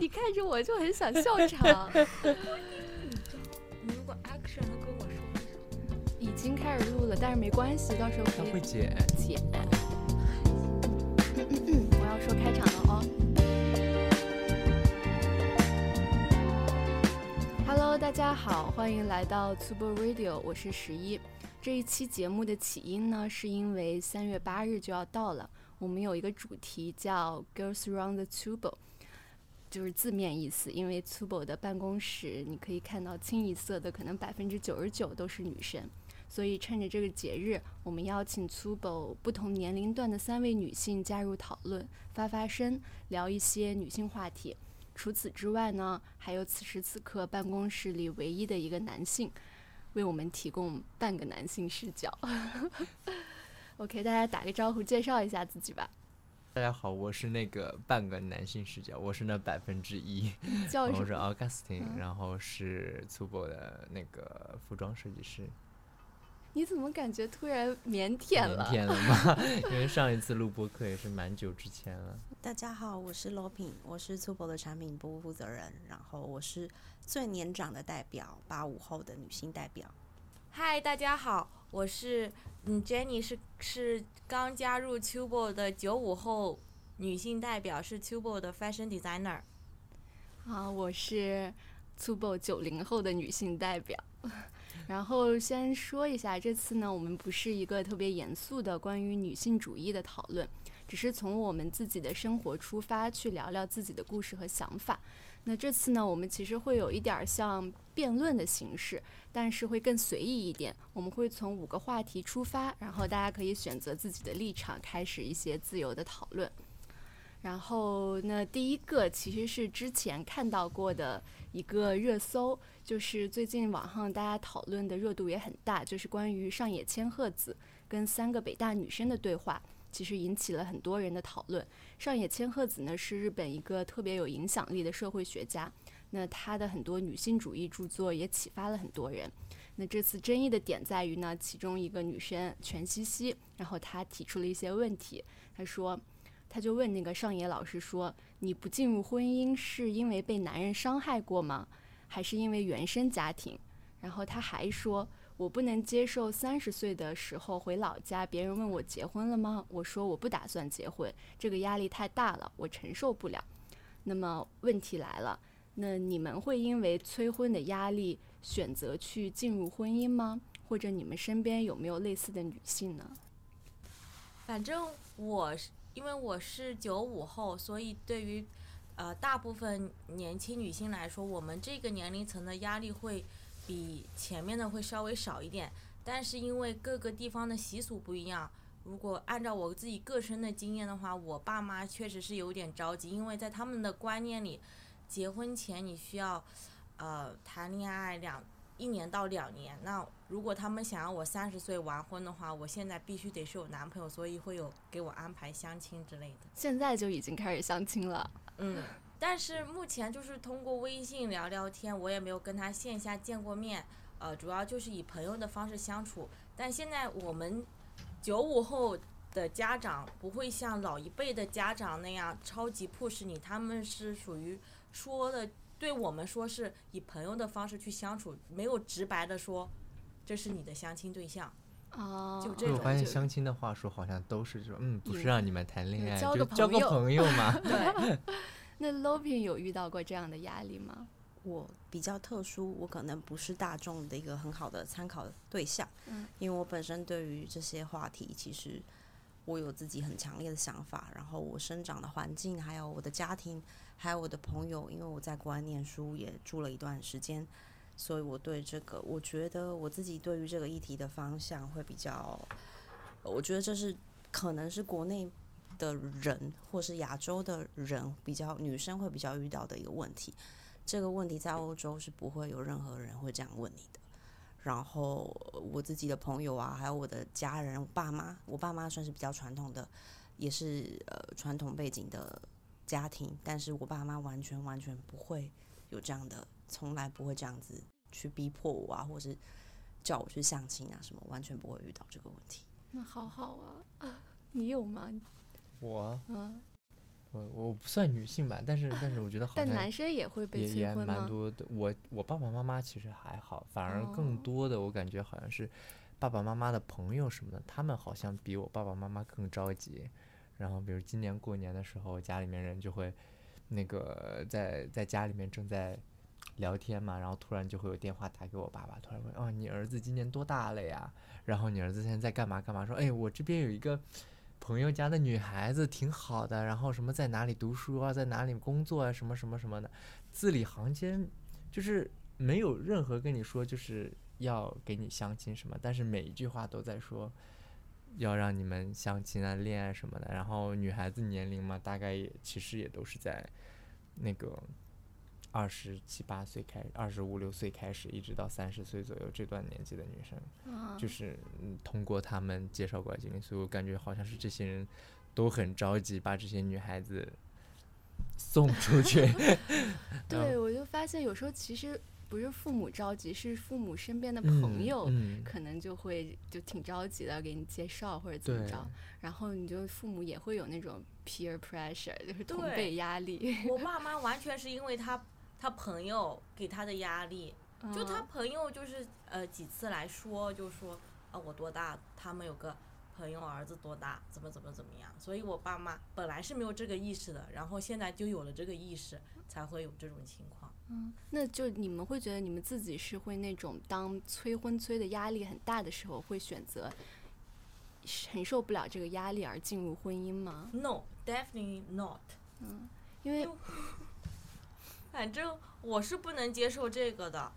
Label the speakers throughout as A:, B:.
A: 你看着我就很想笑场。
B: 你如果 action 了跟我说一声，
A: 已经开始录了，但是没关系，到时候
C: 他
A: 可以
C: 会剪。
A: 剪。我要说开场了哦。Hello，大家好，欢迎来到 Tubo Radio，我是十一。这一期节目的起因呢，是因为三月八日就要到了，我们有一个主题叫 Girls Round the Tubo，就是字面意思。因为 Tubo 的办公室，你可以看到清一色的，可能百分之九十九都是女生。所以趁着这个节日，我们邀请 Tubo 不同年龄段的三位女性加入讨论，发发声，聊一些女性话题。除此之外呢，还有此时此刻办公室里唯一的一个男性，为我们提供半个男性视角。OK，大家打个招呼，介绍一下自己吧。
C: 大家好，我是那个半个男性视角，我是那百分之一，
A: 叫 什
C: 我是
A: 么
C: ？Augustine，、
A: 嗯
C: 然后是 Tubo 的那个服装设计师。
A: 你怎么感觉突然腼腆了？
C: 腼腆了吗？因为上一次录播课也是蛮久之前了。
B: 大家好，我是 Lopin，我是 Tubo 的产品部负责人，然后我是最年长的代表，八五后的女性代表。
D: 嗨，大家好，我是嗯 Jenny，是是刚加入 Tubo 的九五后女性代表，是 Tubo 的 fashion designer。
A: 啊，我是 Tubo 九零后的女性代表。然后先说一下，这次呢，我们不是一个特别严肃的关于女性主义的讨论，只是从我们自己的生活出发，去聊聊自己的故事和想法。那这次呢，我们其实会有一点像辩论的形式，但是会更随意一点。我们会从五个话题出发，然后大家可以选择自己的立场，开始一些自由的讨论。然后，那第一个其实是之前看到过的一个热搜，就是最近网上大家讨论的热度也很大，就是关于上野千鹤子跟三个北大女生的对话，其实引起了很多人的讨论。上野千鹤子呢是日本一个特别有影响力的社会学家，那她的很多女性主义著作也启发了很多人。那这次争议的点在于呢，其中一个女生全西西，然后她提出了一些问题，她说。她就问那个上野老师说：“你不进入婚姻是因为被男人伤害过吗？还是因为原生家庭？”然后她还说：“我不能接受三十岁的时候回老家，别人问我结婚了吗？我说我不打算结婚，这个压力太大了，我承受不了。”那么问题来了，那你们会因为催婚的压力选择去进入婚姻吗？或者你们身边有没有类似的女性呢？
D: 反正我是因为我是九五后，所以对于呃大部分年轻女性来说，我们这个年龄层的压力会比前面的会稍微少一点。但是因为各个地方的习俗不一样，如果按照我自己个人的经验的话，我爸妈确实是有点着急，因为在他们的观念里，结婚前你需要呃谈恋爱两一年到两年。那如果他们想要我三十岁完婚的话，我现在必须得是有男朋友，所以会有给我安排相亲之类的。
A: 现在就已经开始相亲了。
D: 嗯，但是目前就是通过微信聊聊天，我也没有跟他线下见过面，呃，主要就是以朋友的方式相处。但现在我们九五后的家长不会像老一辈的家长那样超级 push 你，他们是属于说的对我们说是以朋友的方式去相处，没有直白的说这是你的相亲对象。
A: 哦，
D: 就这种
C: 我发现相亲的话术好像都是说，嗯，不是让你们谈恋爱，
A: 交
C: 就交个
A: 个朋友
C: 朋友嘛。
D: 对，
A: 那 Lopin 有遇到过这样的压力吗？
B: 我比较特殊，我可能不是大众的一个很好的参考对象，
A: 嗯
B: 因为我本身对于这些话题，其实我有自己很强烈的想法，然后我生长的环境，还有我的家庭，还有我的朋友，因为我在国外念书也住了一段时间，所以我对这个，我觉得我自己对于这个议题的方向会比较，呃我觉得这是可能是国内的人或是亚洲的人比较女生会比较遇到的一个问题。这个问题在欧洲是不会有任何人会这样问你的。然后我自己的朋友啊，还有我的家人，我爸妈，我爸妈算是比较传统的，也是呃传统背景的家庭，但是我爸妈完全完全不会有这样的，从来不会这样子去逼迫我啊，或是叫我去相亲啊什么，完全不会遇到这个问题。
A: 那好好啊，啊 你有吗？
C: 我
A: 嗯，
C: 我我不算女性吧，但是但是我觉得好像
A: 但男生也会被催婚吗？
C: 蛮多的。我我爸爸妈妈其实还好，反而更
A: 哦
C: 多的我感觉好像是爸爸妈妈的朋友什么的，他们好像比我爸爸妈妈更着急。然后比如今年过年的时候，家里面人就会那个在在家里面正在聊天嘛，然后突然就会有电话打给我爸爸，突然问哦你儿子今年多大了呀？然后你儿子现在在干嘛干嘛？说哎我这边有一个。朋友家的女孩子挺好的，然后什么在哪里读书啊，在哪里工作啊，什么什么什么的，字里行间就是没有任何跟你说就是要给你相亲什么，但是每一句话都在说要让你们相亲啊、恋爱什么的。然后女孩子年龄嘛，大概也其实也都是在那个二十七八岁开，二十五六岁开始，一直到三十岁左右这段年纪的女生。
A: 啊
C: 就是嗯通过他们介绍过来经历，所以我感觉好像是这些人都很着急把这些女孩子送出 去。
A: 对，我就发现有时候其实不是父母着急，是父母身边的
C: 嗯
A: 朋友
C: 嗯
A: 可能就会就挺着急的给你介绍或者怎么着，然后你就父母也会有那种 peer pressure，就是同
D: 对
A: 辈压力。
D: 我爸妈完全是因为他他朋友给他的压力，就他
A: 嗯
D: 朋友就是呃几次来说，就说啊我多大，他们有个朋友儿子多大，怎么怎么怎么样，所以我爸妈本来是没有这个意识的，然后现在就有了这个意识，才会有这种情况。
A: 嗯，那就你们会觉得你们自己是会那种当催婚催的压力很大的时候，会选择承受不了这个压力而进入婚姻吗
D: ？No，definitely not。
A: 嗯因为
D: 反正我是不能接受这个的，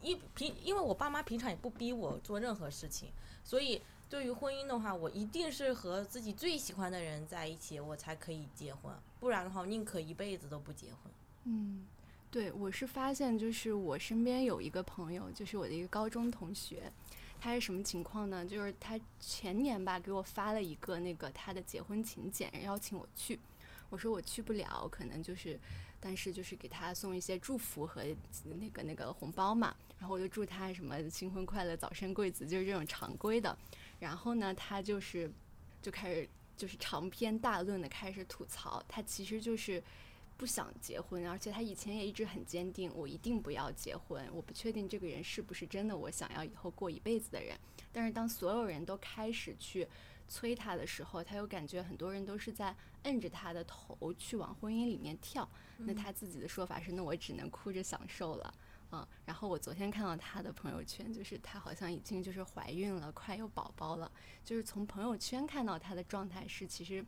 D: 一平因为我爸妈平常也不逼我做任何事情，所以对于婚姻的话，我一定是和自己最喜欢的人在一起，我才可以结婚，不然的话，宁可一辈子都不结婚。
A: 嗯，对，我是发现就是我身边有一个朋友，就是我的一个高中同学，他是什么情况呢？就是他前年吧给我发了一个那个他的结婚请柬，邀请我去。我说我去不了，可能就是，但是就是给他送一些祝福和那个那个红包嘛。然后我就祝他什么新婚快乐、早生贵子，就是这种常规的。然后呢，他就是就开始就是长篇大论的开始吐槽，他其实就是不想结婚，而且他以前也一直很坚定，我一定不要结婚，我不确定这个人是不是真的我想要以后过一辈子的人。但是当所有人都开始去催他的时候，他又感觉很多人都是在摁着他的头去往婚姻里面跳。那他自己的说法是，那我只能哭着享受了。嗯，然后我昨天看到他的朋友圈，就是她好像已经就是怀孕了，快有宝宝了。就是从朋友圈看到她的状态是其实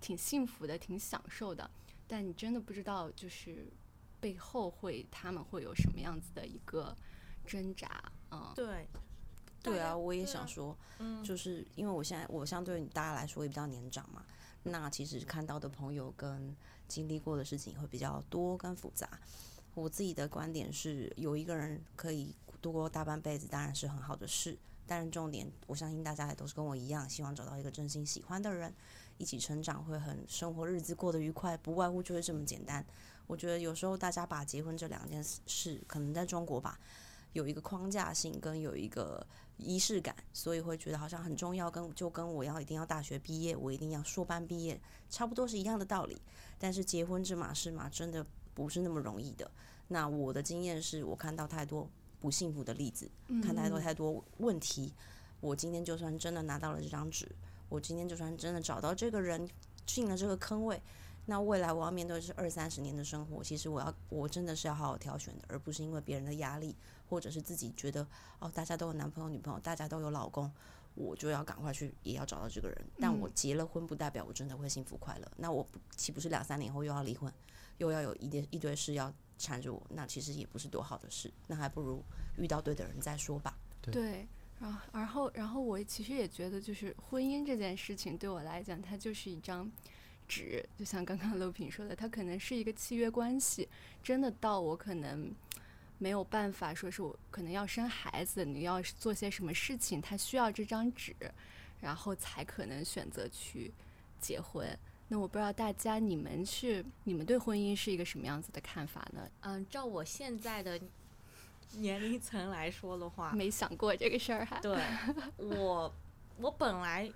A: 挺幸福的，挺享受的。但你真的不知道，就是背后会他们会有什么样子的一个挣扎，嗯，
D: 对，
B: 对啊，我也想说，
D: 嗯，
B: 就是因为我现在我相对于大家来说也比较年长嘛，那其实看到的朋友跟经历过的事情会比较多跟复杂。我自己的观点是，有一个人可以度过大半辈子，当然是很好的事。但是重点，我相信大家也都是跟我一样，希望找到一个真心喜欢的人，一起成长，会很生活日子过得愉快，不外乎就是这么简单。我觉得有时候大家把结婚这两件事，可能在中国吧，有一个框架性跟有一个仪式感，所以会觉得好像很重要，跟就跟我要一定要大学毕业，我一定要硕班毕业，差不多是一样的道理。但是结婚这码事嘛，真的不是那么容易的。那我的经验是我看到太多不幸福的例子，看太多太多问题。我今天就算真的拿到了这张纸，我今天就算真的找到这个人进了这个坑位，那未来我要面对的是二三十年的生活。其实我要，我真的是要好好挑选的，而不是因为别人的压力，或者是自己觉得哦，大家都有男朋友、女朋友，大家都有老公，我就要赶快去，也要找到这个人。但我
A: 嗯
B: 结了婚，不代表我真的会幸福快乐。那我不岂不是两三年后又要离婚，又要有一堆一堆事要缠着我？那其实也不是多好的事。那还不如遇到对的人再说吧。
A: 对，然后然后然后我其实也觉得，就是婚姻这件事情对我来讲，它就是一张纸，就像刚刚乐平说的，它可能是一个契约关系，真的到我可能。没有办法说是我可能要生孩子，你要做些什么事情，他需要这张纸，然后才可能选择去结婚。那我不知道大家你们是你们对婚姻是一个什么样子的看法呢？
D: 嗯，照我现在的年龄层来说的话，
A: 没想过这个事儿哈。
D: 对我，我本来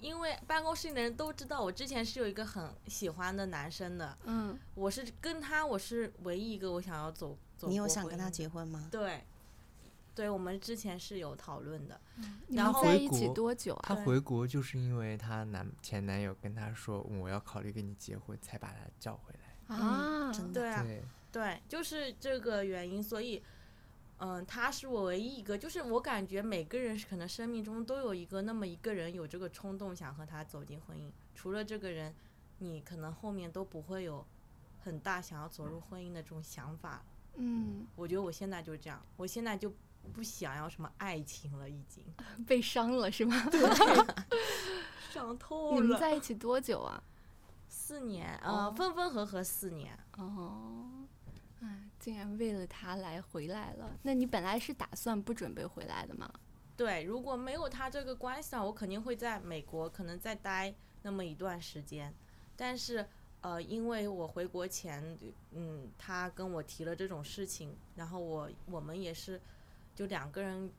D: 因为办公室里的人都知道，我之前是有一个很喜欢的男生的，
A: 嗯，
D: 我是跟他，我是唯一一个我想要走走。
B: 你有想跟他结婚吗？
D: 对，对，我们之前是有讨论的。
A: 你
D: 然后
A: 们在一起
C: 回国
A: 多久啊？
D: 对
C: 她回国就是因为她男前男友跟她说我要考虑跟你结婚，才把他叫回来。
A: 啊，
B: 真的
D: 对啊，
C: 对，
D: 对，就是这个原因，所以，嗯，他是我唯一一个，就是我感觉每个人是可能生命中都有一个那么一个人有这个冲动想和他走进婚姻，除了这个人，你可能后面都不会有很大想要走入婚姻的这种想法。
A: 嗯，
D: 我觉得我现在就是这样，我现在就不想要什么爱情了，已经
A: 被伤了是吗？
D: 伤透了
A: 你们。在一起多久啊？
D: 四年，
A: 哦
D: 呃，分分合合四年。
A: 哦，哎，竟然为了他来回来了。那你本来是打算不准备回来的吗？
D: 对，如果没有他这个关系啊，我肯定会在美国可能再待那么一段时间。但是，呃，因为我回国前，嗯，他跟我提了这种事情，然后我我们也是，就两个人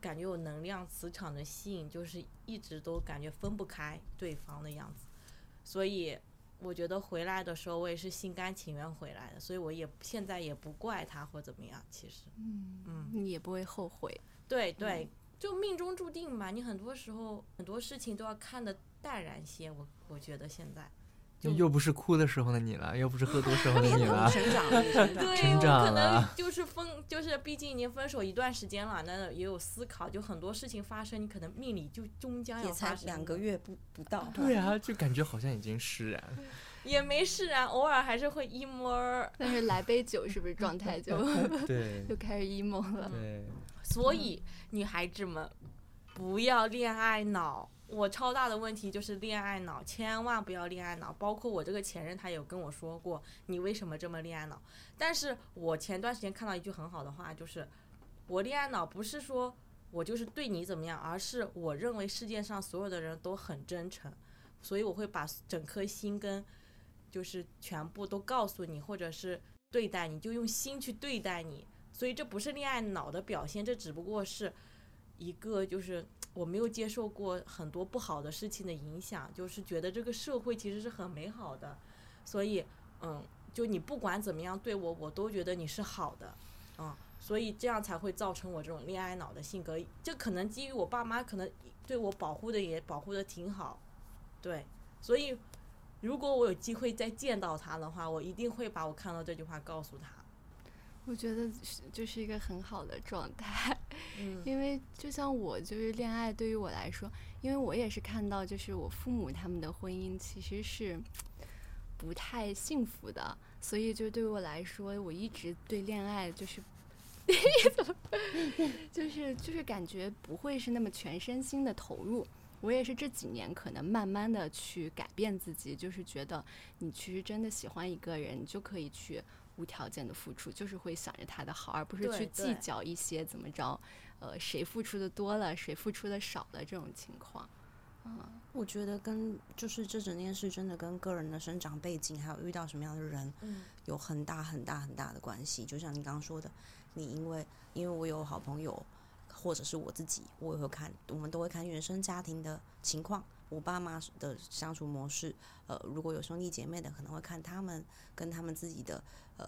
D: 感觉有能量磁场的吸引，就是一直都感觉分不开对方的样子。所以，我觉得回来的时候，我也是心甘情愿回来的，所以我也现在也不怪他或怎么样，其实。
A: 嗯
D: 嗯
A: 你也不会后悔。
D: 对对，就命中注定嘛。你很多时候很多事情都要看得淡然些。我我觉得现在，就
C: 又不是哭的时候的你了，又不是喝多时候的
B: 你
C: 你了。
B: 成长了，成长了。
D: 对
C: 成
D: 我可能就是分，就是毕竟已经分手一段时间了，那也有思考，就很多事情发生，你可能命里就终将要发生。
B: 才两个，月不不到，
C: 对啊，就感觉好像已经释然。
D: 也没释然，偶尔还是会 emo。
A: 但是来杯酒是不是状态就
C: 对
A: 就开始 emo 了？
C: 对，
D: 所以女孩子们不要恋爱脑。我超大的问题就是恋爱脑，千万不要恋爱脑。包括我这个前任，他有跟我说过，你为什么这么恋爱脑？但是我前段时间看到一句很好的话，就是我恋爱脑不是说我就是对你怎么样，而是我认为世界上所有的人都很真诚，所以我会把整颗心跟就是全部都告诉你，或者是对待你，就用心去对待你。所以这不是恋爱脑的表现，这只不过是一个就是我没有接受过很多不好的事情的影响，就是觉得这个社会其实是很美好的，所以嗯，就你不管怎么样对我，我都觉得你是好的，嗯，所以这样才会造成我这种恋爱脑的性格。这可能基于我爸妈可能对我保护的也保护的挺好，对，所以如果我有机会再见到他的话，我一定会把我看到这句话告诉他。
A: 我觉得是就是一个很好的状态，
D: 嗯
A: 因为就像我就是恋爱对于我来说，因为我也是看到就是我父母他们的婚姻其实是不太幸福的，所以就对于我来说，我一直对恋爱就是。就是就是感觉不会是那么全身心的投入，我也是这几年可能慢慢的去改变自己，就是觉得你其实真的喜欢一个人，你就可以去无条件的付出，就是会想着他的好，而不是去计较一些怎么着，呃，谁付出的多了，谁付出的少了这种情况。嗯，
B: 我觉得跟就是这整件事真的跟个人的生长背景，还有遇到什么样的人，
D: 嗯
B: 有很大很大很大的关系。就像你刚刚说的，你因为因为我有好朋友，或者是我自己，我也会看，我们都会看原生家庭的情况，我爸妈的相处模式。呃，如果有兄弟姐妹的，可能会看他们跟他们自己的呃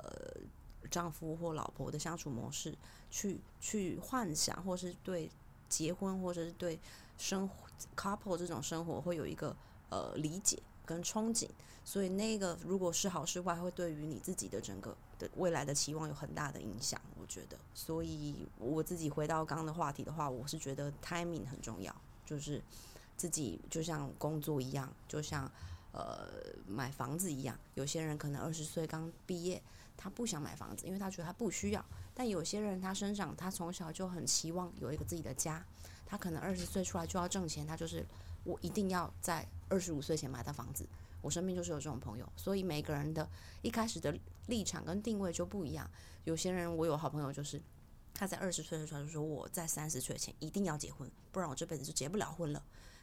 B: 丈夫或老婆的相处模式，去去幻想，或是对结婚或者是对生活 couple 这种生活会有一个呃理解跟憧憬。所以那个如果是好是坏，会对于你自己的整个的未来的期望有很大的影响，我觉得。所以我自己回到刚刚的话题的话，我是觉得 timing 很重要，就是自己就像工作一样，就像呃买房子一样，有些人可能二十岁刚毕业，他不想买房子，因为他觉得他不需要。但有些人他身上他从小就很期望有一个自己的家，他可能二十岁出来就要挣钱，他就是我一定要在二十五岁前买到房子。我身边就是有这种朋友，所以每个人的一开始的立场跟定位就不一样。有些人我有好朋友就是他在二十岁的时候就说我在三十岁前一定要结婚，不然我这辈子就结不了婚了。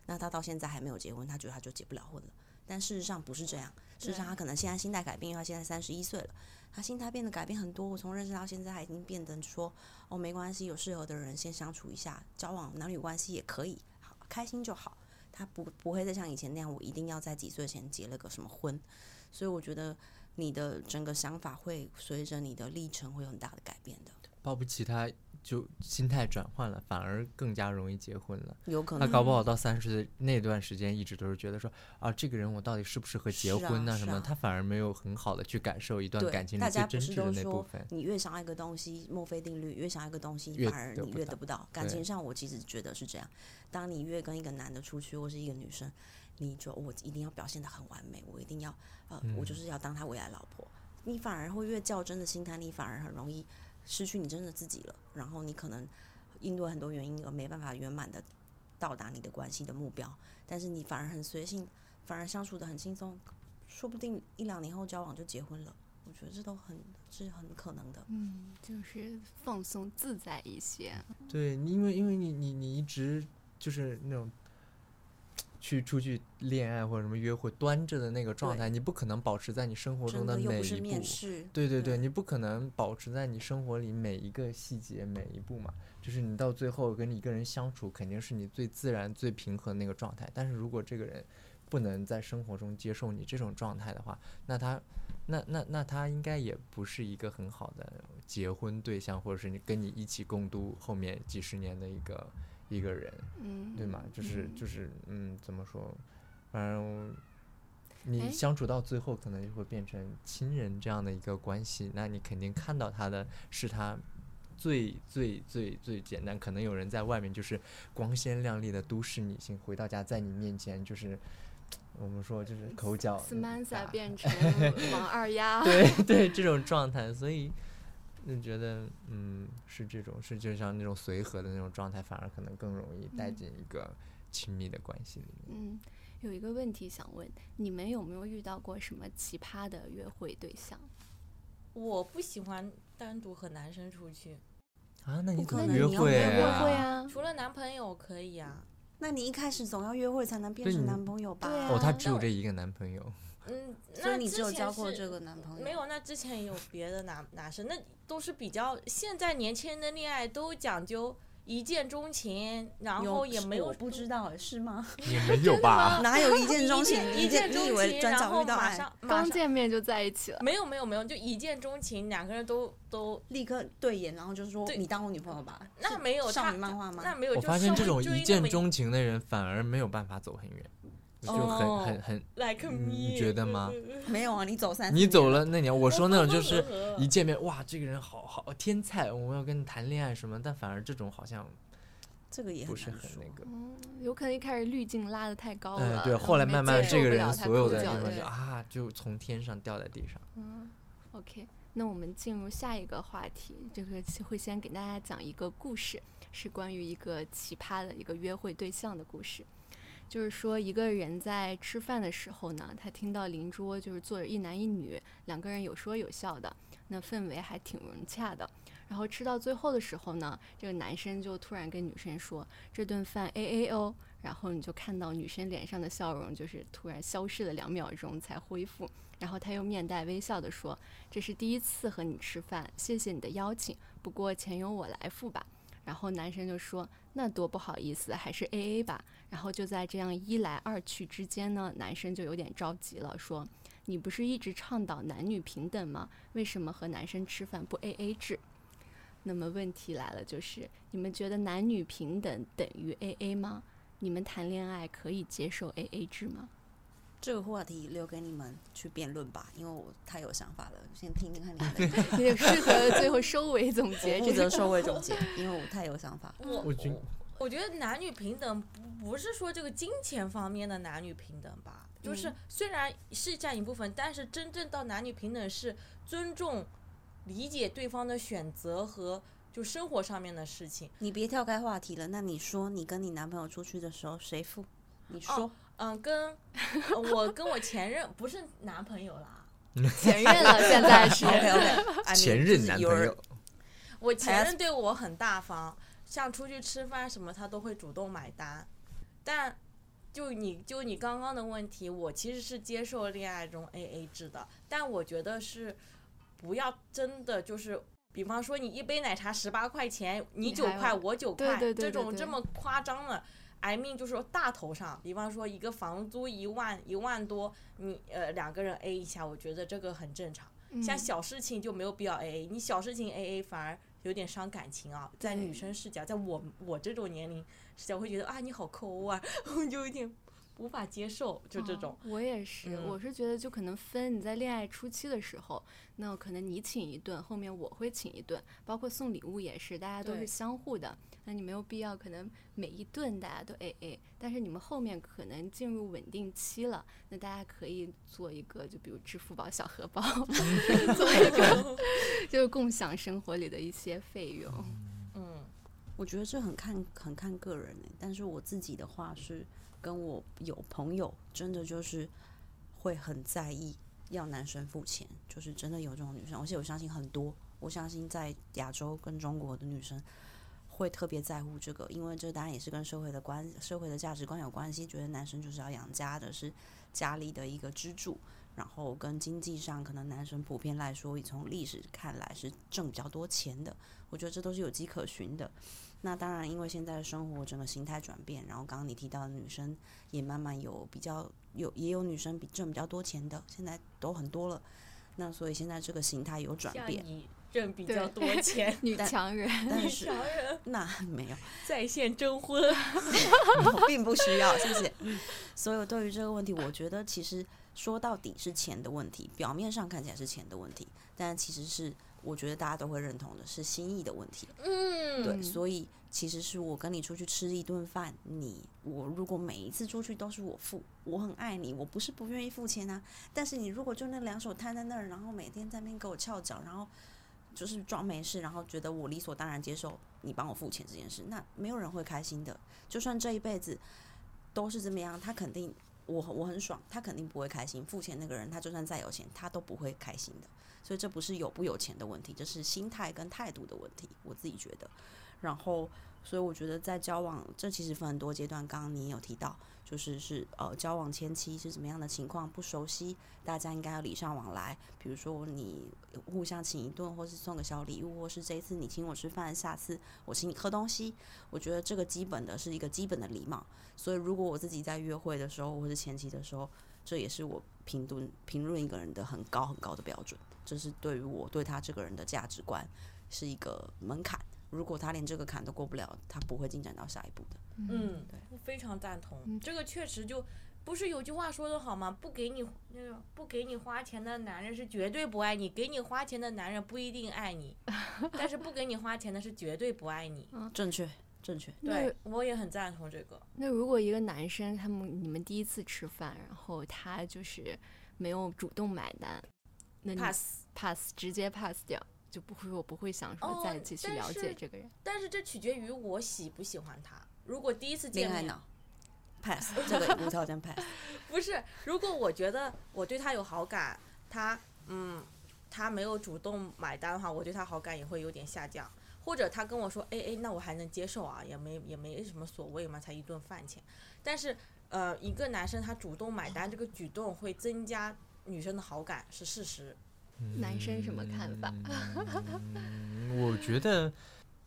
B: 那他到现在还没有结婚，他觉得他就结不了婚了。但事实上不是这样，事实上他可能现在心态改变，因为他现在三十一岁了，他心态变得改变很多。我从认识到现在，他已经变得说哦没关系，有适合的人先相处一下，交往男女关系也可以，好开心就好。他不不会再像以前那样，我一定要在几岁前结了个什么婚。所以我觉得你的整个想法会随着你的历程会有很大的改变的，
C: 保不齐他就心态转换了，反而更加容易结婚了。
B: 有可能。
C: 他搞不好到三十岁那段时间，一直都是觉得说啊，这个人我到底适不适合结婚呢？什么？他反而没有很好的去感受一段感情里
B: 大家
C: 最真挚的
B: 不是都说
C: 那部分。
B: 你越想要一个东西，墨菲定律，越想要一个东西，反而你越得不到。感情上，我其实觉得是这样。当你越跟一个男的出去，或是一个女生，你就我一定要表现的很完美，我一定要呃，我
C: 嗯
B: 就是要当他未来老婆。你反而会越较真的心态，你反而很容易失去你真的自己了。然后你可能因为很多原因而没办法圆满的到达你的关系的目标，但是你反而很随性，反而相处的很轻松，说不定一两年后交往就结婚了。我觉得这都很是很可能的。
A: 嗯，就是放松自在一些。
C: 对，因为因为你你你一直就是那种去出去恋爱或者什么约会端着的那个状态，你不可能保持在你生活中
B: 的
C: 每一步。对对对，
B: 对
C: 你不可能保持在你生活里每一个细节每一步嘛，就是你到最后跟你一个人相处，肯定是你最自然、最平和的那个状态。但是如果这个人不能在生活中接受你这种状态的话，那他，那那那他应该也不是一个很好的结婚对象，或者是你跟你一起共度后面几十年的一个一个人，
A: 嗯，
C: 对吗？就是
A: 嗯
C: 就是嗯，怎么说？反正
A: 哎
C: 你相处到最后，可能就会变成亲人这样的一个关系。那你肯定看到他的是他最最最最简单。可能有人在外面就是光鲜亮丽的都市女性，回到家在你面前就是我们说就是口角
A: Samantha 变 成王二丫，
C: 对对这种状态，所以就觉得嗯是这种是就像那种随和的那种状态，反而可能更容易带
A: 嗯
C: 进一个亲密的关系里面。
A: 嗯，有一个问题想问，你们有没有遇到过什么奇葩的约会对象？
D: 我不喜欢单独和男生出去，
C: 啊，那你
B: 不可
C: 怎么约
B: 能你要
C: 会
B: 约
C: 啊？
A: 会啊，
D: 除了男朋友可以啊。
B: 那你一开始总要约会才能变成男朋友吧？
A: 对啊
C: 哦，他只有这一个男朋友。
D: 嗯，
B: 所
D: 那
B: 以你只有
D: 之前是
B: 交过这个男朋友？
D: 没有，那之前也有别的男男生，那都是比较现在年轻人的恋爱都讲究一见钟情，然后也没有
B: 我不知道，是吗？
C: 也没有吧？
B: 哪有一见钟情？
D: 一见
B: 你
D: 钟情，
B: 以为转
D: 然后
B: 角遇到爱，
D: 马上马
A: 刚
D: 上
A: 见面就在一起了。
D: 没有没有没有，就一见钟情，两个人都都
B: 立刻对眼，然后就说你当我女朋友吧？
D: 那没有他
B: 少女漫画吗？
D: 那没有，
C: 我发现这种一见钟情的人反而没有办法走很远，就很
D: 哦
C: 很很。
D: like
C: 嗯
D: me，
C: 你觉得吗
B: 没有啊，你走三，
C: 你走，了那年，我说那种就是一见面哇，这个人好好天才，我要跟你谈恋爱什么，但反而这种好像
B: 这个也
C: 不是
B: 很
C: 那个。
A: 嗯，有可能一开始滤镜拉的太高了，
C: 哎，对，后来慢慢这个人所有的就啊，就从天上掉在地上。
A: 嗯，OK，那我们进入下一个话题，这个会先给大家讲一个故事，是关于一个奇葩的一个约会对象的故事。就是说，一个人在吃饭的时候呢，他听到邻桌就是坐着一男一女，两个人有说有笑的，那氛围还挺融洽的。然后吃到最后的时候呢，这个男生就突然跟女生说：“这顿饭 A A 哦。”然后你就看到女生脸上的笑容就是突然消失了两秒钟才恢复，然后他又面带微笑的说：“这是第一次和你吃饭，谢谢你的邀请，不过钱由我来付吧。”然后男生就说：“那多不好意思，还是 A A 吧。”然后就在这样一来二去之间呢，男生就有点着急了，说：“你不是一直倡导男女平等吗？为什么和男生吃饭不 A A 制？”那么问题来了，就是你们觉得男女平等等于 A A 吗？你们谈恋爱可以接受 A A 制吗？
B: 这个话题留给你们去辩论吧，因为我太有想法了，先听听看你们。
A: 也 适合最后收尾总结
B: 我
A: 这个。
B: 负责收尾总结，因为我太有想法。
D: 我
C: 我觉
D: 我觉得男女平等不不是说这个金钱方面的男女平等吧，就是
A: 嗯
D: 虽然是占一部分，但是真正到男女平等是尊重、理解对方的选择和就生活上面的事情。
B: 你别跳开话题了，那你说你跟你男朋友出去的时候谁付？你说，
D: 嗯，跟呃 我跟我前任不是男朋友啦，
A: 前任了，现在是
C: 前任男朋友，
D: 我前任对我很大方，像出去吃饭什么他都会主动买单。但就你就你刚刚的问题，我其实是接受恋爱中 A A 制的，但我觉得是不要真的就是。比方说，你一杯奶茶十八块钱，你九块，我九块，
A: 对对对对对
D: 这种这么夸张的，，I mean 就是说大头上，比方说一个房租一万一万多，你呃两个人 A 一下，我觉得这个很正常。像
A: 嗯
D: 小事情就没有必要 A A，你小事情 A A 反而有点伤感情啊。在女生视角，在我我这种年龄视角，会觉得啊你好抠啊，我 就有点无法接受，就这种。
A: 哦我也是，
D: 嗯
A: 我是觉得就可能分你在恋爱初期的时候，那可能你请一顿，后面我会请一顿，包括送礼物也是，大家都是相互的。那你没有必要可能每一顿大家都 A A，但是你们后面可能进入稳定期了，那大家可以做一个，就比如支付宝小荷包，做一个就是共享生活里的一些费用。
D: 嗯
B: 我觉得这很看很看个人欸但是我自己的话是跟我有朋友真的就是会很在意要男生付钱，就是真的有这种女生，而且我相信很多，我相信在亚洲跟中国的女生会特别在乎这个，因为这当然也是跟社会的关社会的价值观有关系，觉得男生就是要养家的，是家里的一个支柱。然后跟经济上，可能男生普遍来说，从历史看来是挣比较多钱的，我觉得这都是有迹可循的。那当然，因为现在的生活整个形态转变，然后刚刚你提到的女生也慢慢有比较有也有女生比挣比较多钱的，现在都很多了。那所以现在这个形态有转变，
D: 你挣比较多钱，
A: 女强人，
D: 女
B: 但是
D: 强人
B: 那没有，
D: 在线征婚。
B: 我 并不需要，谢谢。所以对于这个问题，我觉得其实说到底是钱的问题，表面上看起来是钱的问题，但其实是我觉得大家都会认同的是心意的问题。
D: 嗯，
B: 对，
A: 嗯
B: 所以其实是我跟你出去吃一顿饭，你我如果每一次出去都是我付，我很爱你，我不是不愿意付钱啊。但是你如果就那两手摊在那儿，然后每天在那边给我翘脚，然后就是装没事，然后觉得我理所当然接受你帮我付钱这件事，那没有人会开心的。就算这一辈子都是这么样，他肯定我我很爽，他肯定不会开心。付钱那个人，他就算再有钱，他都不会开心的。所以这不是有不有钱的问题，这是心态跟态度的问题，我自己觉得。然后，所以我觉得在交往，这其实分很多阶段。刚刚你也有提到，就是是呃交往前期是怎么样的情况，不熟悉，大家应该要礼尚往来。比如说你互相请一顿，或是送个小礼物，或是这一次你请我吃饭，下次我请你喝东西。我觉得这个基本的是一个基本的礼貌。所以如果我自己在约会的时候，或是前期的时候，这也是我评论评论一个人的很高很高的标准。这是对于我对他这个人的价值观是一个门槛。如果他连这个坎都过不了，他不会进展到下一步的。
D: 嗯，我非常赞同。
A: 嗯
D: 这个确实就不是有句话说的好吗？不给你那个不给你花钱的男人是绝对不爱你，给你花钱的男人不一定爱你，但是不给你花钱的是绝对不爱你。
B: 正确，正确。
D: 对，我也很赞同这个。
A: 那如果一个男生他们你们第一次吃饭，然后他就是没有主动买单，那你 pass，pass 直接 pass 掉，就不会我不会想说
D: 哦
A: 再继续了解这个人。
D: 但是这取决于我喜不喜欢他。如果第一次见面，
B: 恋爱脑，pass 这个无条件 pass。
D: 不是，如果我觉得我对他有好感，他嗯，他没有主动买单的话，我对他好感也会有点下降。或者他跟我说，哎哎，那我还能接受啊，也没也没什么所谓嘛，才一顿饭钱。但是呃，一个男生他主动买单这个举动会增加女生的好感是事实。
A: 男生什么看法
C: 嗯我觉得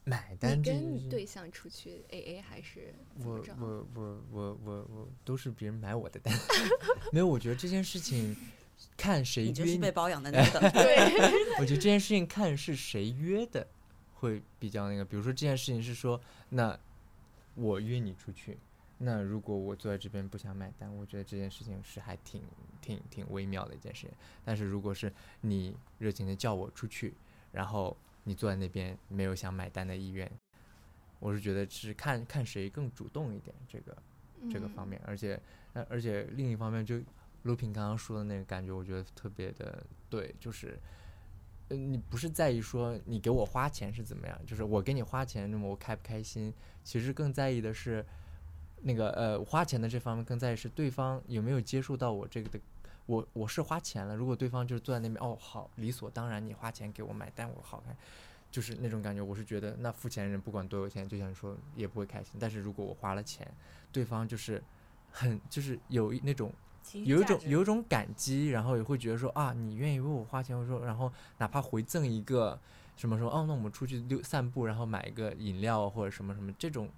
C: 买单
A: 你跟对象出去 A A 还是怎
C: 我
A: 么着？
C: 我我我我我都是别人买我的单，没有。我觉得这件事情 看谁约
B: 你就是被
C: 你，
B: 包养的那个。
D: 对，
C: 我觉得这件事情看是谁约的，会比较那个。比如说这件事情是说，那我约你出去，那如果我坐在这边不想买单，我觉得这件事情是还挺挺挺微妙的一件事情。但是如果是你热情的叫我出去，然后你坐在那边没有想买单的意愿，我是觉得是看看谁更主动一点这个这个方
A: 嗯
C: 面，而且呃而且另一方面就卢平刚刚说的那个感觉，我觉得特别的对，就是。呃，你不是在意说你给我花钱是怎么样，就是我给你花钱，那么我开不开心？其实更在意的是，那个呃花钱的这方面更在意是对方有没有接触到我这个的，我我是花钱了，如果对方就是坐在那边哦好理所当然你花钱给我买单我好看，就是那种感觉，我是觉得那付钱人不管多有钱，就像说也不会开心。但是如果我花了钱，对方就是很就是有一那种有一种有一种感激，然后也会觉得说啊，你愿意为我花钱，我说，然后哪怕回赠一个什么说哦，那我们出去溜散步，然后买一个饮料或者什么什么，这种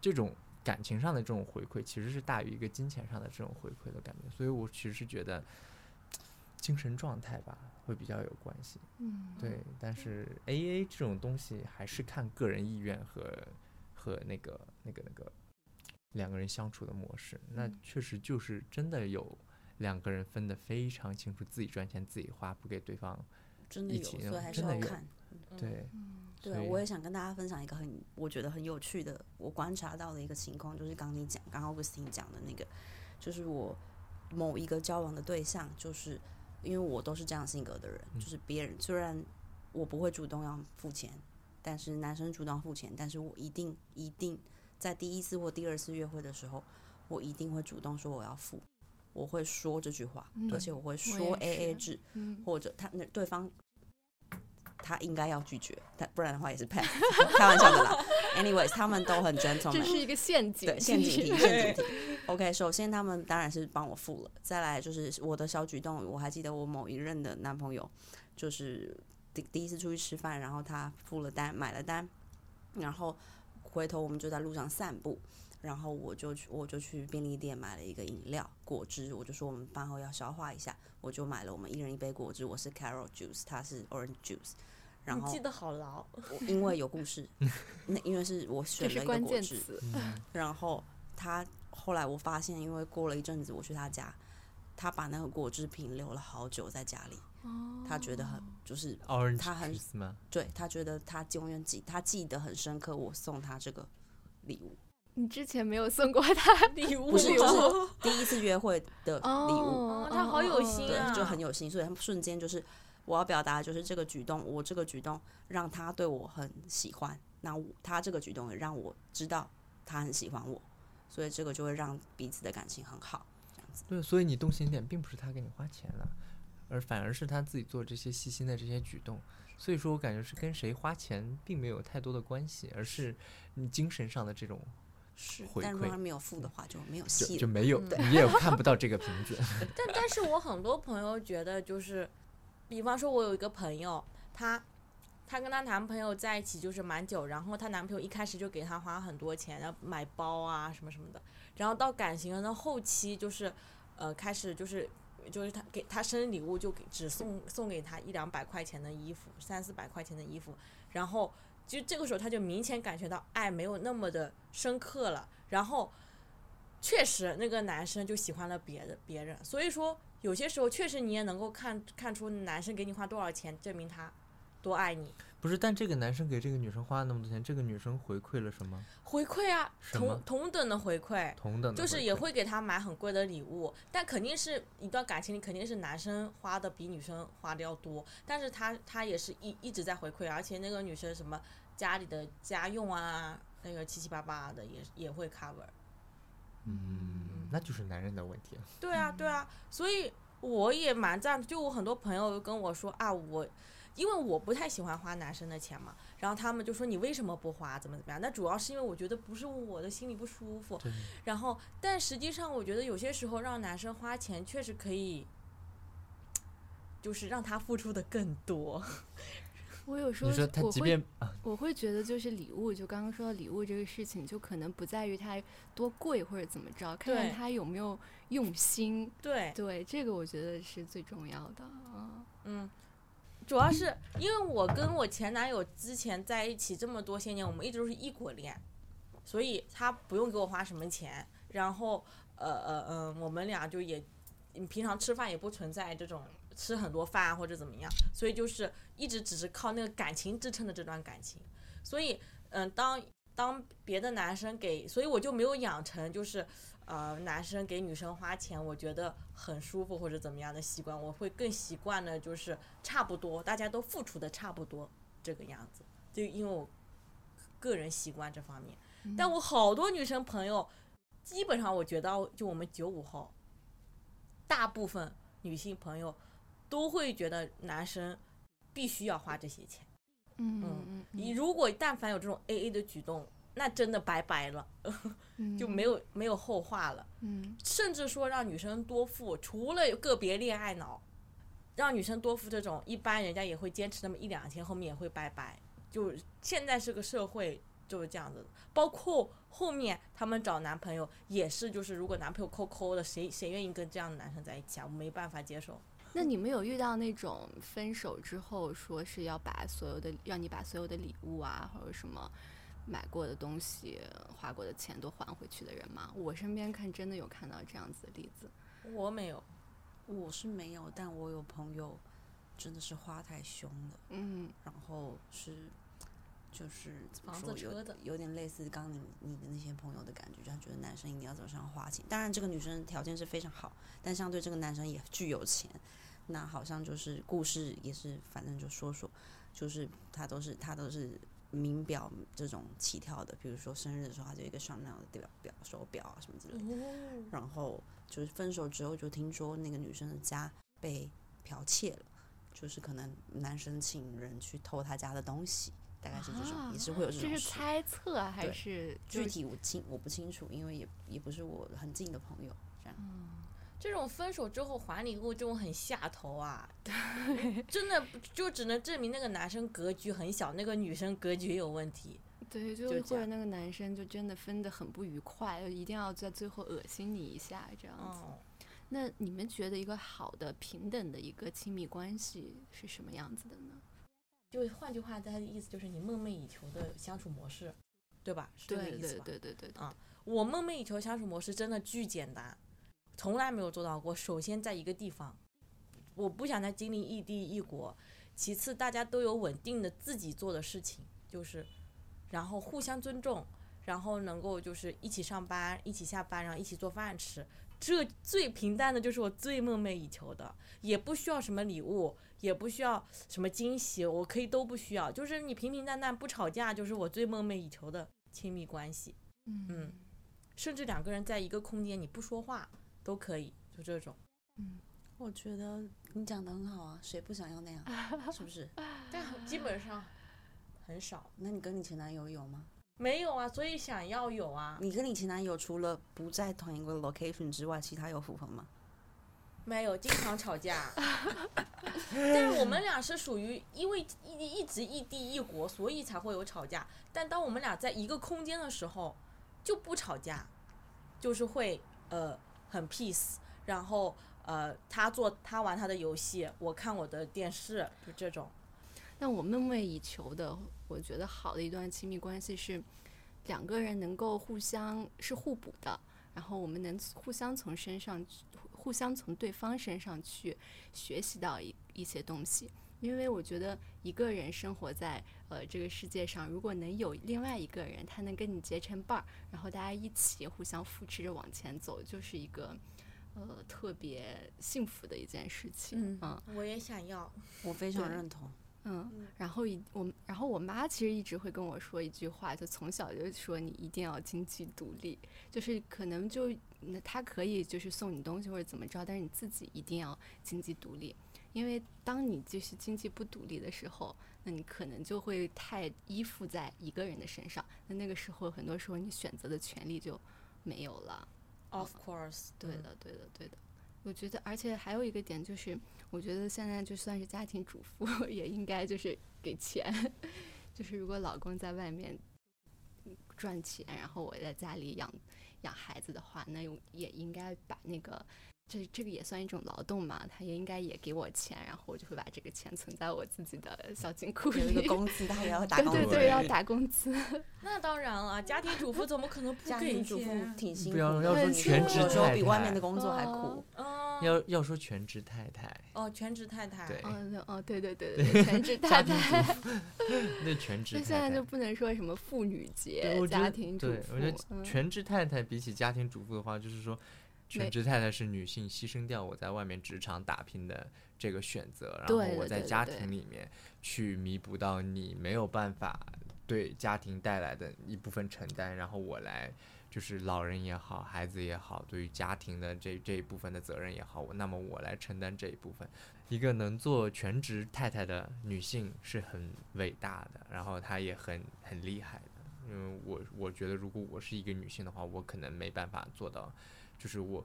C: 这种感情上的这种回馈，其实是大于一个金钱上的这种回馈的感觉。所以我其实是觉得精神状态吧会比较有关系。
A: 嗯，
C: 对，但是 A A 这种东西还是看个人意愿和和那个那个那个两个人相处的模式。那
A: 嗯
C: 确实就是真的有两个人分得非常清楚，自己赚钱自己花，不给对方。
B: 真的有，
C: 一起那种
B: 所以还是
C: 真的有
B: 要看。
C: 对，
B: 对，我也想跟大家分享一个很我觉得很有趣的，我观察到的一个情况，就是刚你讲，刚刚 Augustine 讲的那个，就是我某一个交往的对象，就是因为我都是这样性格的人，
C: 嗯
B: 就是别人虽然我不会主动要付钱，但是男生主动付钱，但是我一定一定在第一次或第二次约会的时候，我一定会主动说我要付，我会说这句话，
A: 嗯
B: 而且我会说 A A 制，
A: 嗯
B: 或者他那对方他应该要拒绝，但不然的话也是 pass，开玩笑的啦。Anyways，他们都很
A: 这
B: gentleman，
A: 是一个陷阱，
B: 对陷阱题，陷阱题。OK，首先他们当然是帮我付了，再来就是我的小举动，我还记得我某一任的男朋友，就是第第一次出去吃饭，然后他付了单，买了单，然后回头我们就在路上散步。然后我就去，我就去便利店买了一个饮料果汁，我就说我们饭后要消化一下，我就买了我们一人一杯果汁，我是 carrot juice，他是 orange juice，然后
D: 记得好牢。
B: 因为有故事，那因为是我选了一个果汁，然后他后来我发现，因为过了一阵子我去他家，他把那个果汁瓶留了好久在家里，
A: 哦
B: 他觉得很就是他很
C: 吗？
B: 对他觉得他永远记他记得很深刻，我送他这个礼物，
A: 你之前没有送过他 礼物，
B: 不是就是第一次约会的礼物，
A: 哦
D: 他好有心
B: 对
D: 啊，
B: 就很有心，所以他们瞬间就是我要表达的就是这个举动，我这个举动让他对我很喜欢，那我他这个举动也让我知道他很喜欢我，所以这个就会让彼此的感情很好，这样子。
C: 对，所以你动心点并不是他给你花钱了，而反而是他自己做这些细心的这些举动。所以说我感觉是跟谁花钱并没有太多的关系，而是你精神上的这种
B: 是但如果他没有付的话，就没有
C: 就
B: 戏了。
C: 就没有，
D: 嗯
C: 你也看不到这个瓶子。
D: 但但是我很多朋友觉得就是，比方说我有一个朋友，她她跟她男朋友在一起就是蛮久，然后她男朋友一开始就给她花很多钱，然后买包啊什么什么的，然后到感情的后期就是，呃，开始就是。就是他给她生日礼物就给只送送给她一两百块钱的衣服，三四百块钱的衣服，然后就这个时候她就明显感觉到爱没有那么的深刻了，然后确实那个男生就喜欢了别的别人，所以说有些时候确实你也能够看看出男生给你花多少钱，证明他多爱你。
C: 不是，但这个男生给这个女生花了那么多钱，这个女生回馈了什么？
D: 回馈啊，同同等的回馈，
C: 同等的
D: 就是也会给他买很贵的礼物，但肯定是一段感情里肯定是男生花的比女生花的要多，但是他他也是一一直在回馈，而且那个女生什么家里的家用啊，那个七七八八的也也会 cover。
C: 嗯，那就是男人的问题。
D: 对啊，对啊，所以我也蛮赞。就我很多朋友跟我说啊，我因为我不太喜欢花男生的钱嘛，然后他们就说你为什么不花，怎么怎么样？那主要是因为我觉得不是我的心里不舒服。
C: 对，
D: 然后，但实际上我觉得有些时候让男生花钱确实可以，就是让他付出的更多。
A: 我有时候
C: 你说他即
A: 我会我会觉得就是礼物，就刚刚说的礼物这个事情，就可能不在于它多贵或者怎么着，看看他有没有用心。
D: 对，
A: 对，这个我觉得是最重要的啊。
D: 嗯，主要是因为我跟我前男友之前在一起这么多些年，我们一直都是异国恋，所以他不用给我花什么钱，然后呃呃嗯、我们俩就也嗯平常吃饭也不存在这种吃很多饭啊或者怎么样，所以就是一直只是靠那个感情支撑的这段感情，所以嗯、当当别的男生给，所以我就没有养成就是。呃，男生给女生花钱，我觉得很舒服或者怎么样的习惯，我会更习惯的，就是差不多，大家都付出的差不多这个样子，就因为我个人习惯这方面。但我好多女生朋友，基本上我觉得，就我们九五后，大部分女性朋友都会觉得男生必须要花这些钱。
A: 嗯
D: 嗯
A: 嗯
D: 你如果但凡有这种 A A 的举动，那真的拜拜了，
A: 嗯
D: 就没有没有后话了。
A: 嗯
D: 甚至说让女生多付，除了个别恋爱脑，让女生多付这种，一般人家也会坚持那么一两天，后面也会拜拜。就现在这个社会，就是这样子的。包括后面他们找男朋友也是，就是如果男朋友抠抠的，谁谁愿意跟这样的男生在一起啊？我没办法接受。
A: 那你们有遇到那种分手之后说是要把所有的让你把所有的礼物啊，或者什么买过的东西、花过的钱都还回去的人吗？我身边看真的有看到这样子的例子。
D: 我没有，
B: 我是没有，但我有朋友真的是花太凶了，
A: 嗯
B: 然后是就是怎么
D: 房
B: 说有
D: 子车的
B: 有点类似刚刚你你的那些朋友的感觉，就他觉得男生一定要走上花钱。当然，这个女生条件是非常好，但相对这个男生也巨有钱。那好像就是故事也是，反正就说说，就是他都是他都是名表这种起跳的，比如说生日的时候，他就一个香奈儿的表表手表啊什么之类的。
D: 哦
B: 然后就是分手之后，就听说那个女生的家被剽窃了，就是可能男生请人去偷他家的东西，大概是这种，
A: 啊
B: 也是会有这种
A: 这是
B: 种。
A: 猜测啊还
B: 对
A: 是
B: 具体我清我不清楚，因为也也不是我很近的朋友，这样。
D: 这种分手之后还礼物，这种很下头啊！真的就只能证明那个男生格局很小，那个女生格局有问题。
A: 对，就或者那个男生就真的分的很不愉快，一定要在最后恶心你一下这样子。
D: 哦，
A: 那你们觉得一个好的平等的一个亲密关系是什么样子的呢？
D: 就换句话，他的意思就是你梦寐以求的相处模式，对吧？是这个
A: 对对
D: 意思吧？
A: 对对对，
D: 啊我梦寐以求相处模式真的巨简单，从来没有做到过。首先在一个地方，我不想再经历异地异国；其次，大家都有稳定的自己做的事情，就是然后互相尊重，然后能够就是一起上班，一起下班，然后一起做饭吃。这最平淡的就是我最梦寐以求的，也不需要什么礼物，也不需要什么惊喜，我可以都不需要，就是你平平淡淡不吵架，就是我最梦寐以求的亲密关系。嗯甚至两个人在一个空间，你不说话都可以，就这种。
B: 嗯我觉得你讲的很好啊，谁不想要那样，是不是？
D: 但基本上很少，
B: 那你跟你前男友有吗？
D: 没有啊，所以想要有啊，
B: 你跟你前男友除了不在同一个 location 之外，其他有符合吗？
D: 没有，经常吵架。但是我们俩是属于因为一一直异地异国，所以才会有吵架。但当我们俩在一个空间的时候，就不吵架，就是会呃很 peace，然后呃他做他玩他的游戏，我看我的电视，就这种。
A: 那我梦寐以求的，我觉得好的一段亲密关系是两个人能够互相是互补的，然后我们能互相从身上互相从对方身上去学习到一一些东西。因为我觉得一个人生活在呃这个世界上，如果能有另外一个人，他能跟你结成伴儿，然后大家一起互相扶持着往前走，就是一个呃特别幸福的一件事情。嗯
D: 我也想要。
B: 我非常认同。
A: 嗯，然后一我，然后我妈其实一直会跟我说一句话，就从小就说你一定要经济独立，就是可能就那她可以就是送你东西或者怎么着，但是你自己一定要经济独立，因为当你就是经济不独立的时候，那你可能就会太依附在一个人的身上，那那个时候很多时候你选择的权利就没有了。
D: Of course，嗯
A: 对的，对的，对的。我觉得，而且还有一个点就是，我觉得现在就算是家庭主妇，也应该就是给钱。就是如果老公在外面赚钱，然后我在家里养养孩子的话，那也应该把那个这这个也算一种劳动嘛，他也应该也给我钱，然后我就会把这个钱存在我自己的小金库
B: 有一个
A: 里。
B: 工资，他也要 打工资。
A: 对对对，要打工资。
D: 那当然了，家庭主妇怎么可能不
B: 家
D: 给
B: 庭主妇
D: 钱？
B: 挺辛苦的，
C: 不要要
A: 说全职
C: 太
B: 太比外面
C: 太
B: 的工作还
A: 哦
B: 苦。
D: 嗯，
C: 要要说全职太太，
D: 哦，全职太太。
C: 对
A: 哦哦，对对对对对，全职 太太。
C: 那全职太
A: 那现在就。不能说什么妇女，节、家庭主
C: 对，
A: 妇，
C: 我觉得
A: 嗯
C: 全职太太比起家庭主妇的话，就是说，全职太太是女性牺牲掉我在外面职场打拼的这个选择，然后我在家庭里面去弥补到你没有办法对家庭带来的一部分承担，然后我来就是老人也好，孩子也好，对于家庭的这这一部分的责任也好，那么我来承担这一部分。一个能做全职太太的女性是很伟大的，然后她也很很厉害的。因为我我觉得，如果我是一个女性的话，我可能没办法做到。就是我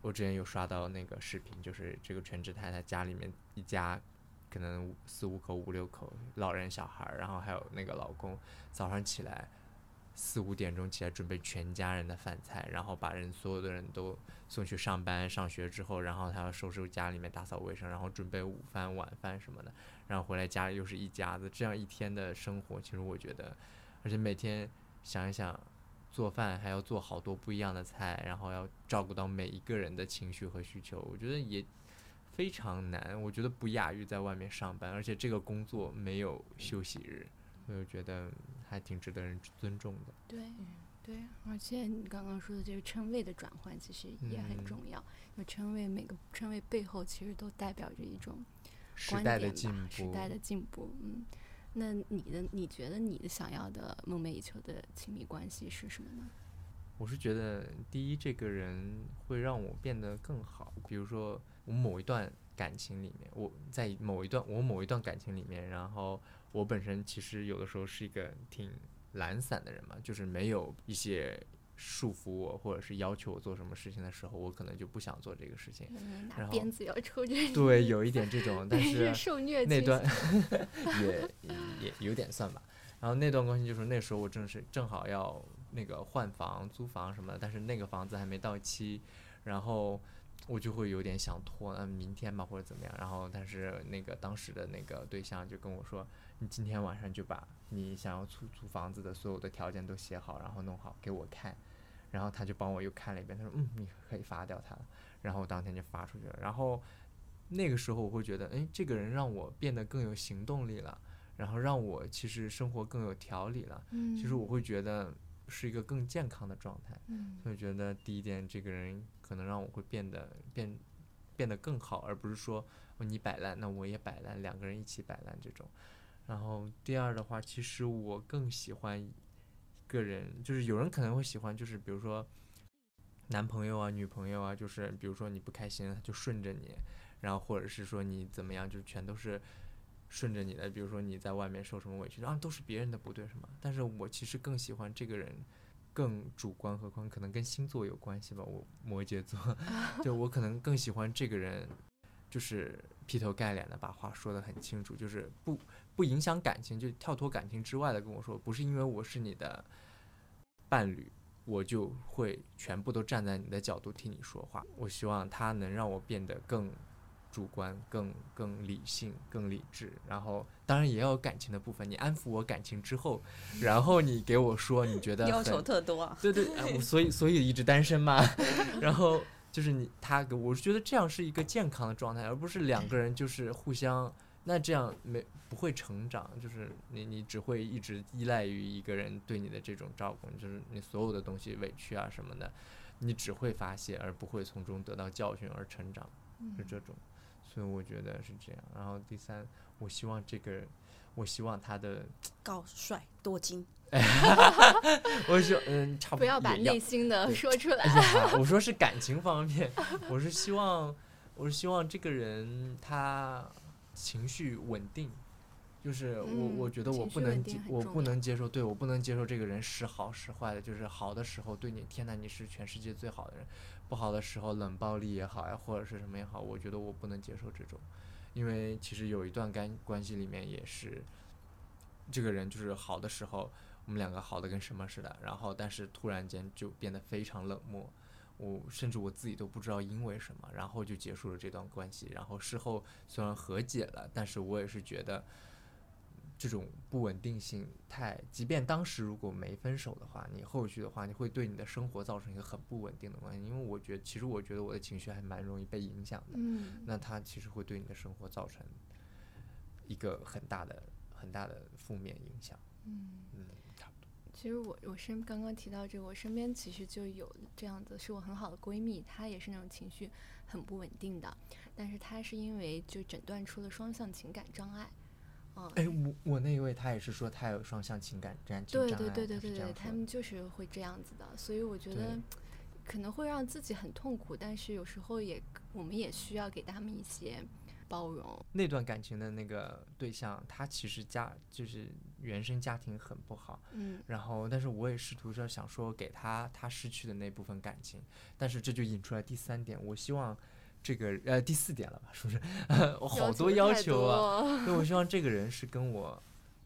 C: 我之前有刷到那个视频，就是这个全职太太家里面一家可能四五口、五六口老人小孩，然后还有那个老公，早上起来四五点钟起来准备全家人的饭菜，然后把人所有的人都送去上班上学之后，然后他要收拾家里面打扫卫生，然后准备午饭晚饭什么的，然后回来家里又是一家子，这样一天的生活，其实我觉得，而且每天想一想。做饭还要做好多不一样的菜，然后要照顾到每一个人的情绪和需求，我觉得也非常难。我觉得不亚于在外面上班，而且这个工作没有休息日，所以我觉得还挺值得人尊重的。
A: 对，对，而且你刚刚说的这个称谓的转换其实也很
C: 嗯
A: 重要，称谓每个称谓背后其实都代表着一种
C: 时代的进
A: 步，时，代的进步。嗯，那你的你觉得你的想要的梦寐以求的亲密关系是什么呢？
C: 我是觉得第一，这个人会让我变得更好。比如说，我某一段感情里面，我在某一段我某一段感情里面，然后我本身其实有的时候是一个挺懒散的人嘛，就是没有一些束缚我或者是要求我做什么事情的时候，我可能就不想做这个事情。
A: 嗯
C: 然后
A: 鞭子要抽
C: 对，有一点这种，但是
A: 受虐
C: 那段 也也有点算吧。然后那段关系就是那时候我正是正好要那个换房、租房什么的，但是那个房子还没到期，然后我就会有点想拖，嗯，明天吧或者怎么样。然后但是那个当时的那个对象就跟我说，你今天晚上就把你想要租租房子的所有的条件都写好，然后弄好给我看。然后他就帮我又看了一遍，他说，嗯，你可以发掉它了。然后我当天就发出去了。然后那个时候我会觉得，哎，这个人让我变得更有行动力了，然后让我其实生活更有条理了。
A: 嗯，
C: 其实我会觉得是一个更健康的状态。
A: 嗯
C: 所以觉得第一点，这个人可能让我会变得变变得更好，而不是说、你摆烂，那我也摆烂，两个人一起摆烂这种。然后第二的话，其实我更喜欢一个人，就是有人可能会喜欢，就是比如说男朋友啊、女朋友啊，就是比如说你不开心，他就顺着你，然后或者是说你怎么样，就全都是顺着你的。比如说你在外面受什么委屈，啊，都是别人的不对，是吗？但是我其实更喜欢这个人更主观和观，可能跟星座有关系吧。我摩羯座，就我可能更喜欢这个人，就是劈头盖脸的把话说得很清楚，就是不不影响感情，就跳脱感情之外的跟我说，不是因为我是你的伴侣，我就会全部都站在你的角度听你说话。我希望他能让我变得更主观、更更理性、更理智。然后当然也要有感情的部分，你安抚我感情之后，然后你给我说你觉得
B: 要求
C: 很
B: 特多啊。
C: 对对，所以所以一直单身嘛。然后就是你他给我，觉得这样是一个健康的状态，而不是两个人就是互相，那这样没不会成长，就是你你只会一直依赖于一个人对你的这种照顾，就是你所有的东西委屈啊什么的，你只会发泄，而不会从中得到教训而成长，是这种。所以我觉得是这样。然后第三，我希望这个人，我希望他的，
B: 高帅多金，
C: 我说嗯，差不多
A: 不要把内心的说出来。
C: 我说是感情方面，我是希望，我是希望这个人他情绪稳定，就是我、我
A: 嗯
C: 觉得我不能接我不能接受，对我不能接受这个人时好时坏的，就是好的时候对你，天呐，你是全世界最好的人，不好的时候冷暴力也好呀，或者是什么也好，我觉得我不能接受这种，因为其实有一段干关系里面也是，这个人就是好的时候。我们两个好的跟什么似的，然后但是突然间就变得非常冷漠，我甚至我自己都不知道因为什么，然后就结束了这段关系。然后事后虽然和解了，但是我也是觉得这种不稳定性太，即便当时如果没分手的话，你后续的话你会对你的生活造成一个很不稳定的关系。因为我觉得，其实我觉得我的情绪还蛮容易被影响的，
A: 嗯，
C: 那它其实会对你的生活造成一个很大的很大的负面影响。
A: 嗯，
C: 嗯，差不多。
A: 其实我我身刚刚提到这个，我身边其实就有这样子，是我很好的闺蜜，她也是那种情绪很不稳定的，但是她是因为就诊断出了双向情感障碍，嗯，
C: 哎，我我那一位他也是说他有双向情感障
A: 对
C: 障碍，
A: 对对对对对，
C: 他
A: 们就是会这样子的，所以我觉得可能会让自己很痛苦，但是有时候也我们也需要给他们一些包容。
C: 那段感情的那个对象，他其实家就是原生家庭很不好，
A: 嗯
C: 然后但是我也试图着想说给他他失去的那部分感情，但是这就引出来第三点，我希望这个呃第四点了吧，是不是？我好多要求啊，
A: 多
C: 所以我希望这个人是跟我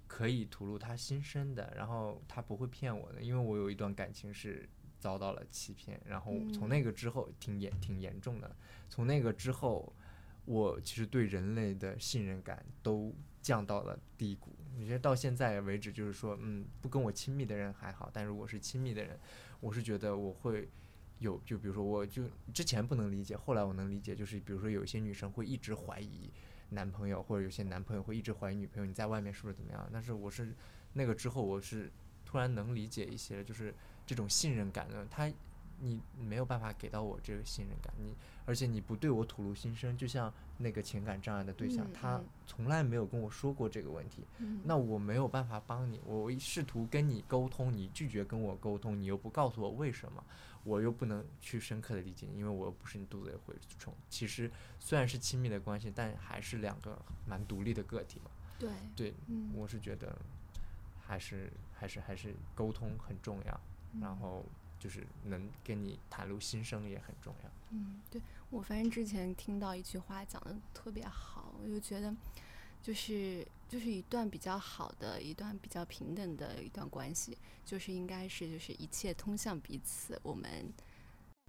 C: 可以吐露他心声的，然后他不会骗我的，因为我有一段感情是遭到了欺骗，然后从那个之后挺严挺严重的，从那个之后，我其实对人类的信任感都降到了低谷。我觉得到现在为止，就是说，嗯，不跟我亲密的人还好，但如果是亲密的人，我是觉得我会有，就比如说，我就之前不能理解，后来我能理解，就是比如说有一些女生会一直怀疑男朋友，或者有些男朋友会一直怀疑女朋友，你在外面是不是怎么样？但是我是那个之后，我是突然能理解一些，就是这种信任感呢，他你没有办法给到我这个信任感，你而且你不对我吐露心声，就像那个情感障碍的对象，
A: 嗯
C: 他
A: 嗯
C: 从来没有跟我说过这个问题，
A: 嗯
C: 那我没有办法帮你，我试图跟你沟通，你拒绝跟我沟通，你又不告诉我为什么，我又不能去深刻的理解你，因为我又不是你肚子里的蛔虫。其实虽然是亲密的关系，但还是两个蛮独立的个体嘛。
A: 对，
C: 对，
A: 嗯
C: 我是觉得还是还是还是沟通很重要，然
A: 嗯
C: 后就是能跟你袒露心声也很重要。
A: 嗯，对我反正之前听到一句话讲的特别好，我就觉得就是就是一段比较好的一段比较平等的一段关系，就是应该是就是一切通向彼此，我们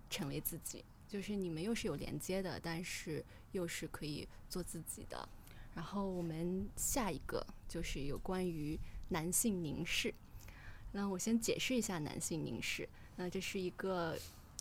A: 成为自己，就是你们又是有连接的，但是又是可以做自己的。然后我们下一个就是有关于男性凝视。那我先解释一下男性凝视。那这是一个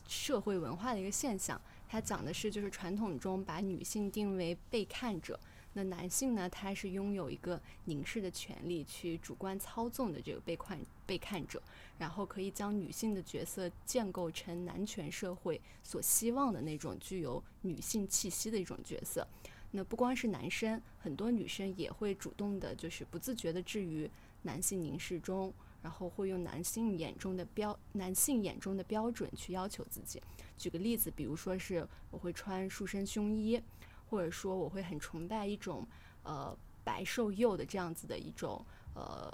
A: 社会文化的一个现象，它讲的是就是传统中把女性定为被看者，那男性呢，他是拥有一个凝视的权利，去主观操纵的这个被看被看者，然后可以将女性的角色建构成男权社会所希望的那种具有女性气息的一种角色。那不光是男生，很多女生也会主动的，就是不自觉的置于男性凝视中，然后会用男性眼中的标男性眼中的标准去要求自己。举个例子，比如说是我会穿束身胸衣，或者说我会很崇拜一种呃白瘦幼的这样子的一种呃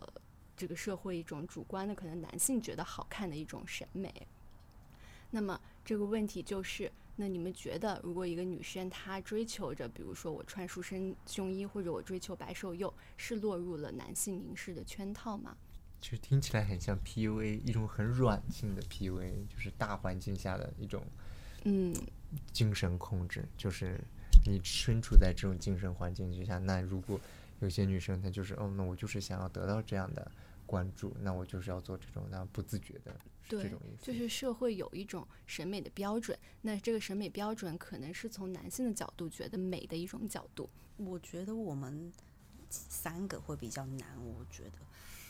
A: 这个社会一种主观的可能男性觉得好看的一种审美。那么这个问题就是，那你们觉得，如果一个女生她追求着，比如说我穿束身胸衣，或者我追求白瘦幼，是落入了男性凝视的圈套吗？
C: 其实听起来很像 PUA，一种很软性的 PUA，就是大环境下的一种
A: 嗯
C: 精神控制，就是你身处在这种精神环境之下，那如果有些女生她就是，哦，那我就是想要得到这样的关注，那我就是要做这种，那不自觉的是这种意思。
A: 就是社会有一种审美的标准，那这个审美标准可能是从男性的角度觉得美的一种角度。
B: 我觉得我们三个会比较难，我觉得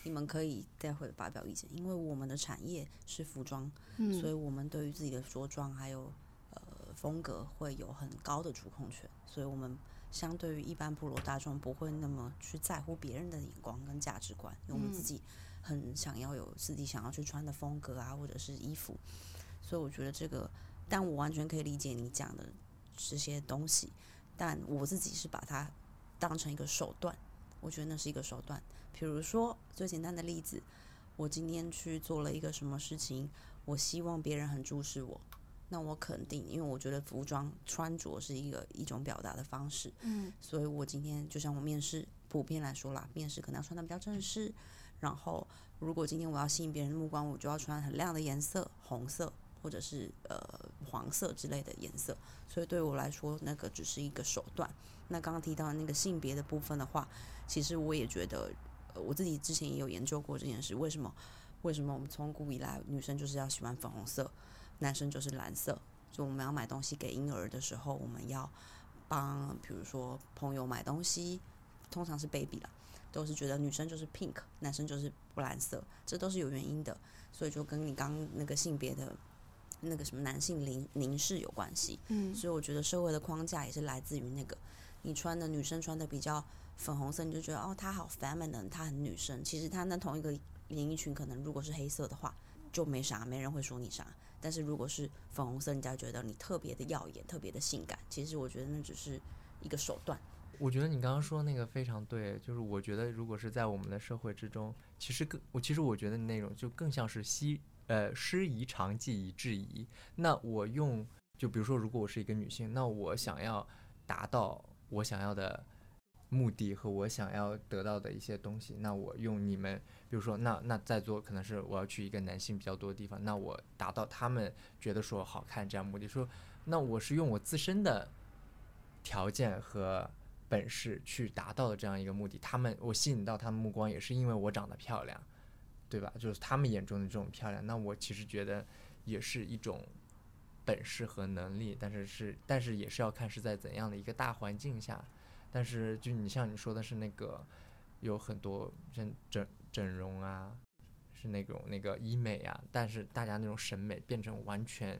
B: 你们可以待会发表意见，因为我们的产业是服装，
A: 嗯，
B: 所以我们对于自己的着装还有呃风格会有很高的主控权，所以我们相对于一般普罗大众不会那么去在乎别人的眼光跟价值观，因为我们自
A: 嗯
B: 己很想要有自己想要去穿的风格啊，或者是衣服，所以我觉得这个，但我完全可以理解你讲的这些东西，但我自己是把它当成一个手段，我觉得那是一个手段。比如说最简单的例子，我今天去做了一个什么事情，我希望别人很注视我，那我肯定，因为我觉得服装穿着是一个一种表达的方式，
A: 嗯
B: 所以我今天就像我面试，普遍来说啦，面试可能要穿的比较正式。然后，如果今天我要吸引别人的目光，我就要穿很亮的颜色，红色或者是呃黄色之类的颜色。所以对我来说，那个只是一个手段。那刚刚提到那个性别的部分的话，其实我也觉得，呃我自己之前也有研究过这件事。为什么？为什么我们从古以来女生就是要喜欢粉红色，男生就是蓝色？就我们要买东西给婴儿的时候，我们要帮比如说朋友买东西，通常是 baby 啦，都是觉得女生就是 pink，男生就是不蓝色，这都是有原因的，所以就跟你刚刚那个性别的那个什么男性凝凝视有关系。
A: 嗯
B: 所以我觉得社会的框架也是来自于那个，你穿的女生穿的比较粉红色，你就觉得哦她好 feminine，她很女生。其实她那同一个连衣裙可能如果是黑色的话，就没啥，没人会说你啥。但是如果是粉红色，人家觉得你特别的耀眼，特别的性感。其实我觉得那只是一个手段。
C: 我觉得你刚刚说那个非常对，就是我觉得如果是在我们的社会之中，其实更我其实我觉得那种就更像是西呃师夷长技以制夷。那我用就比如说，如果我是一个女性，那我想要达到我想要的目的和我想要得到的一些东西，那我用你们，比如说，那那在座可能是我要去一个男性比较多的地方，那我达到他们觉得说好看这样目的，说那我是用我自身的条件和本事去达到的这样一个目的，他们我吸引到他们目光也是因为我长得漂亮，对吧？就是他们眼中的这种漂亮，那我其实觉得也是一种本事和能力，但是是但是也是要看是在怎样的一个大环境下，但是就你像你说的是那个有很多整整整容啊，是那种那个医美啊，但是大家那种审美变成完全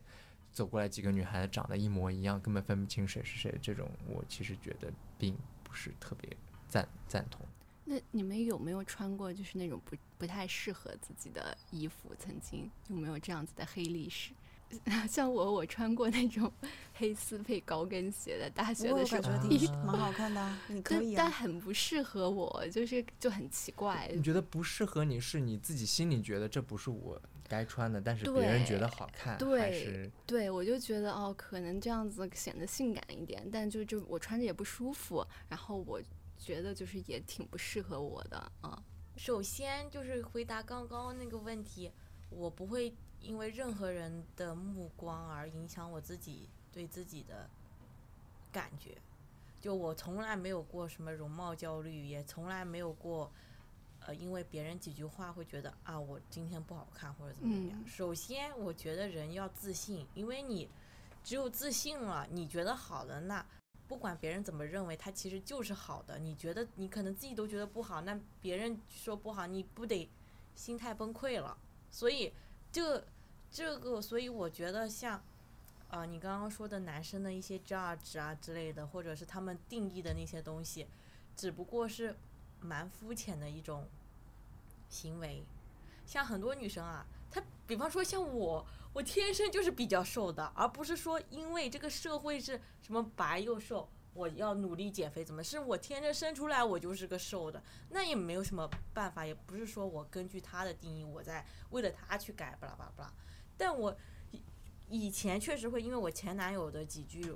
C: 走过来几个女孩子长得一模一样，根本分不清谁是谁，这种我其实觉得并不是特别赞赞同。
A: 那你们有没有穿过就是那种不不太适合自己的衣服？曾经有没有这样子的黑历史？像我，我穿过那种 黑丝配高跟鞋的，大学的时候，
B: 感觉挺蛮好看的啊，你可以啊。
A: 但但很不适合我，就是就很奇怪。
C: 你觉得不适合你是你自己心里觉得这不是我该穿的，但是别人觉得好看，还
A: 对
C: 是
A: 对，我就觉得哦，可能这样子显得性感一点，但就就我穿着也不舒服，然后我觉得就是也挺不适合我的啊。
D: 首先就是回答刚刚那个问题，我不会因为任何人的目光而影响我自己对自己的感觉。就我从来没有过什么容貌焦虑，也从来没有过，呃，因为别人几句话会觉得啊，我今天不好看或者怎么样。
A: 嗯
D: 首先，我觉得人要自信，因为你只有自信了，你觉得好的，那不管别人怎么认为，它其实就是好的。你觉得你可能自己都觉得不好，那别人说不好，你不得心态崩溃了？所以这这个，所以我觉得像。啊，你刚刚说的男生的一些 judge 啊之类的，或者是他们定义的那些东西，只不过是蛮肤浅的一种行为。像很多女生啊，她比方说像我，我天生就是比较瘦的，而不是说因为这个社会是什么白又瘦，我要努力减肥，怎么是我天生生出来我就是个瘦的，那也没有什么办法，也不是说我根据他的定义，我在为了他去改，巴拉巴拉巴拉。但我以以前确实会因为我前男友的几句。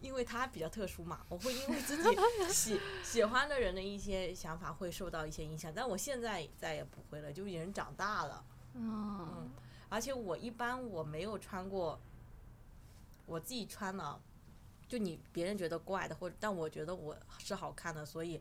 D: 因为他比较特殊嘛，我会因为自己喜喜欢的人的一些想法会受到一些影响，但我现在再也不会了，就人长大了，
A: 嗯
D: 嗯，而且我一般我没有穿过，我自己穿了，就你别人觉得怪的，或者但我觉得我是好看的，所以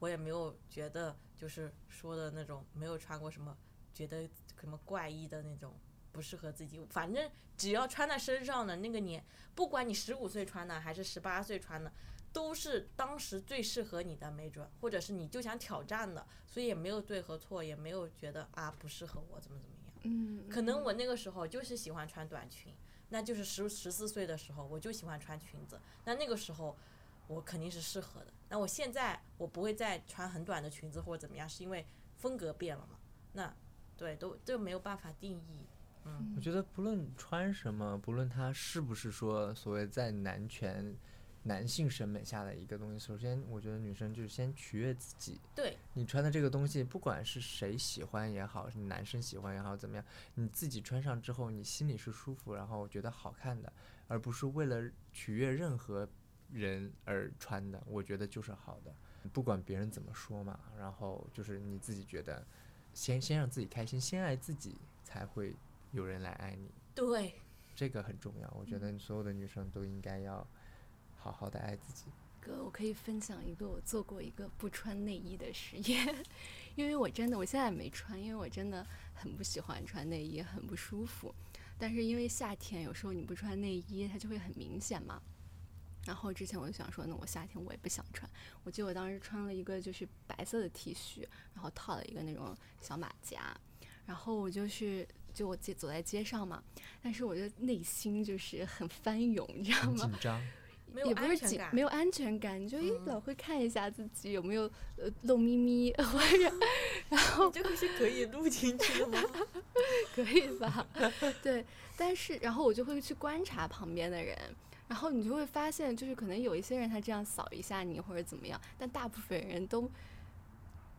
D: 我也没有觉得就是说的那种没有穿过什么觉得什么怪异的那种不适合自己，反正只要穿在身上的那个年，不管你十五岁穿的还是十八岁穿的。都是当时最适合你的，没准，或者是你就想挑战的，所以也没有对和错，也没有觉得啊不适合我怎么怎么样。
A: 嗯，
D: 可能我那个时候就是喜欢穿短裙，那就是十十四岁的时候我就喜欢穿裙子，那那个时候我肯定是适合的。那我现在我不会再穿很短的裙子或者怎么样，是因为风格变了嘛？那对，都都没有办法定义。嗯，
C: 我觉得不论穿什么，不论它是不是说所谓在男权、男性审美下的一个东西，首先我觉得女生就是先取悦自己。
D: 对，
C: 你穿的这个东西，不管是谁喜欢也好，是男生喜欢也好，怎么样，你自己穿上之后，你心里是舒服，然后觉得好看的，而不是为了取悦任何人而穿的，我觉得就是好的。不管别人怎么说嘛，然后就是你自己觉得，先先让自己开心，先爱自己，才会有人来爱你。
D: 对，
C: 这个很重要，我觉得所有的女生都应该要好好的爱自己。
A: 哥，我可以分享一个我做过一个不穿内衣的实验，因为我真的我现在没穿，因为我真的很不喜欢穿内衣，很不舒服。但是因为夏天有时候你不穿内衣，它就会很明显嘛。然后之前我就想说，那我夏天我也不想穿。我记得我当时穿了一个就是白色的 T 恤，然后套了一个那种小马甲，然后我就是就我街走在街上嘛，但是我就内心就是很翻涌，你知道吗
C: 紧？张，
D: 没有
A: 也不是紧，
D: 安全感，
A: 没有安全感，你就一
D: 嗯
A: 老会看一下自己有没有呃露咪咪，或者
D: 你这个是可以录进去的吗？
A: 可以吧？对，但是然后我就会去观察旁边的人，然后你就会发现，就是可能有一些人他这样扫一下你或者怎么样，但大部分人都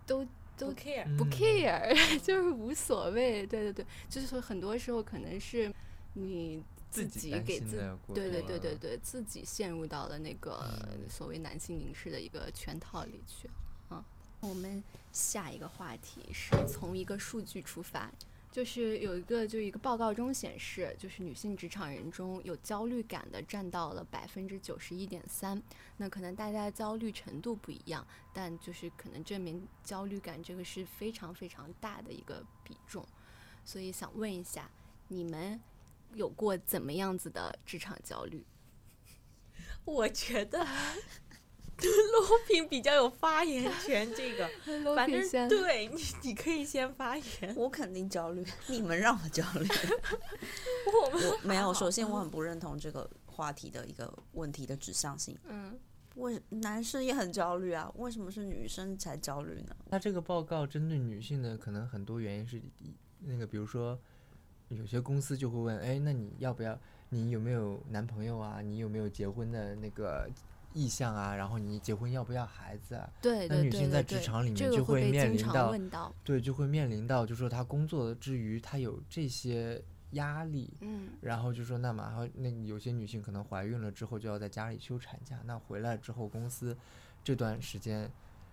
A: 都都
D: 不 care，
A: 不
C: 嗯
A: care，就是无所谓。对对对，就是说很多时候可能是你自
C: 己
A: 给自对对对对对，自己陷入到了那个
C: 嗯
A: 所谓男性凝视的一个圈套里去。嗯，我们下一个话题是从一个数据出发，就是有一个就一个报告中显示，就是女性职场人中有焦虑感的占到了百分之九十一点三。那可能大家焦虑程度不一样，但就是可能证明焦虑感这个是非常非常大的一个比重。所以想问一下，你们有过怎么样子的职场焦虑？
D: 我觉得 罗平比较有发言权，这个 反正对你，你可以先发言。
B: 我肯定焦虑，你们让我焦虑。
D: 我们
B: 我没有，首先我很不认同这个话题的一个问题的指向性。
A: 嗯，
B: 为男生也很焦虑啊，为什么是女生才焦虑呢？
C: 那这个报告针对女性的可能很多原因是那个，比如说有些公司就会问，哎，那你要不要？你有没有男朋友啊？你有没有结婚的那个意向啊？然后你结婚要不要孩子啊？
A: 对对
C: 那女性在
A: 对对对
C: 职场里面
A: 这个
C: 就会面临到，对，就会面临到，就说她工作之余，她有这些压力，
A: 嗯
C: 然后就说那马上那有些女性可能怀孕了之后就要在家里休产假，那回来之后公司这段时间，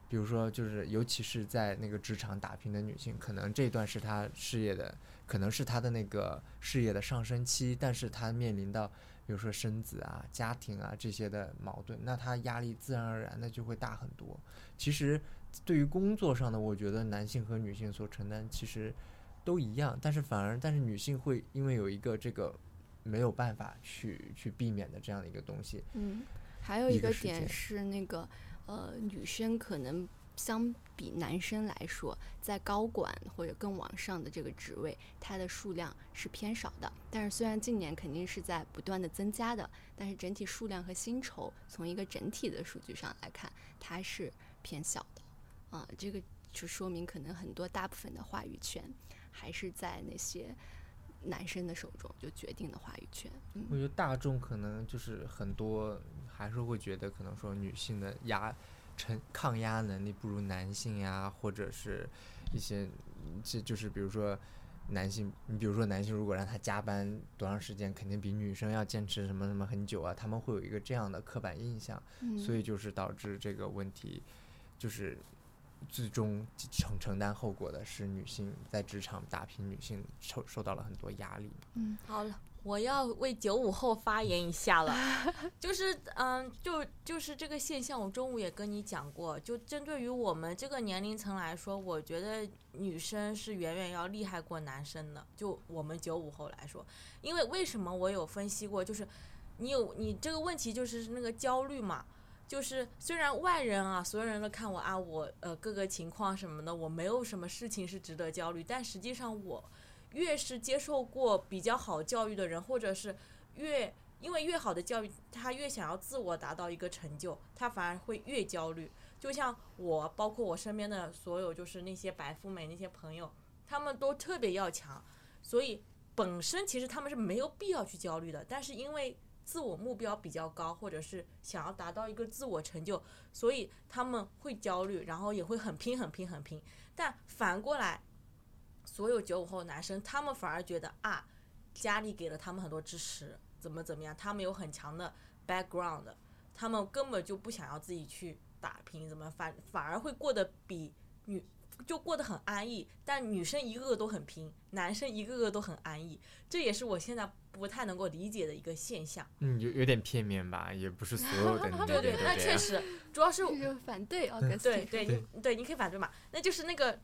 C: 比如说就是尤其是在那个职场打拼的女性，可能这段是她事业的，可能是他的那个事业的上升期，但是他面临到比如说生子啊、家庭啊这些的矛盾，那他压力自然而然的就会大很多。其实对于工作上的，我觉得男性和女性所承担其实都一样，但是反而但是女性会因为有一个这个没有办法去去避免的这样的一个东西，
A: 嗯，还有一个点是那个呃，女生可能相比男生来说，在高管或者更往上的这个职位，它的数量是偏少的。但是虽然近年肯定是在不断的增加的，但是整体数量和薪酬从一个整体的数据上来看，它是偏小的。啊，这个就说明可能很多大部分的话语权还是在那些男生的手中，就决定的话语权。
C: 我觉得大众可能就是很多还是会觉得可能说女性的压承抗压能力不如男性呀，或者是一些这就是比如说。男性，你比如说男性，如果让他加班多长时间，肯定比女生要坚持什么什么很久啊，他们会有一个这样的刻板印象，
A: 嗯，
C: 所以就是导致这个问题，就是最终承承担后果的是女性在职场打拼，女性受受到了很多压力。
A: 嗯
D: 好了，我要为九五后发言一下了，就是嗯，就就是这个现象，我中午也跟你讲过，就针对于我们这个年龄层来说，我觉得女生是远远要厉害过男生的，就我们九五后来说，因为为什么我有分析过，就是你有你这个问题就是那个焦虑嘛。就是虽然外人啊，所有人都看我啊，我呃各个情况什么的，我没有什么事情是值得焦虑，但实际上我越是接受过比较好教育的人，或者是越因为越好的教育，他越想要自我达到一个成就，他反而会越焦虑。就像我，包括我身边的所有，就是那些白富美那些朋友，他们都特别要强，所以本身其实他们是没有必要去焦虑的，但是因为自我目标比较高，或者是想要达到一个自我成就，所以他们会焦虑，然后也会很拼、很拼、很拼。但反过来，所有九五后男生，他们反而觉得啊，家里给了他们很多支持，怎么怎么样，他们有很强的 background，他们根本就不想要自己去打拼，怎么反反而会过得比女就过得很安逸。但女生一个个都很拼，男生一个个都很安逸，这也是我现在不太能够理解的一个现象。
C: 嗯，有有点片面吧，也不是所有的
D: 对 对。那确实，主要是
A: 反对奥格斯
D: 对对对你可以反对嘛，那就是那个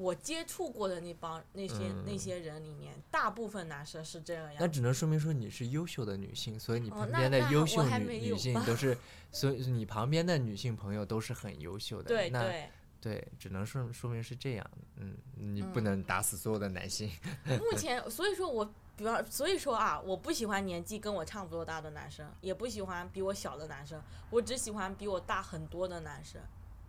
D: 我接触过的那帮那些、那
C: 嗯
D: 些人里面，大部分男生是这样
C: 那只能说明说你是优秀的女性，所以你旁边的优秀女女性都是，所以你旁边的女性朋友都是很优秀的。那
D: 对对。
C: 对，只能说说明是这样。嗯，你不
D: 嗯
C: 能打死所有的男性。
D: 目 前，所以说我，比方，所以说啊，我不喜欢年纪跟我差不多大的男生，也不喜欢比我小的男生，我只喜欢比我大很多的男生，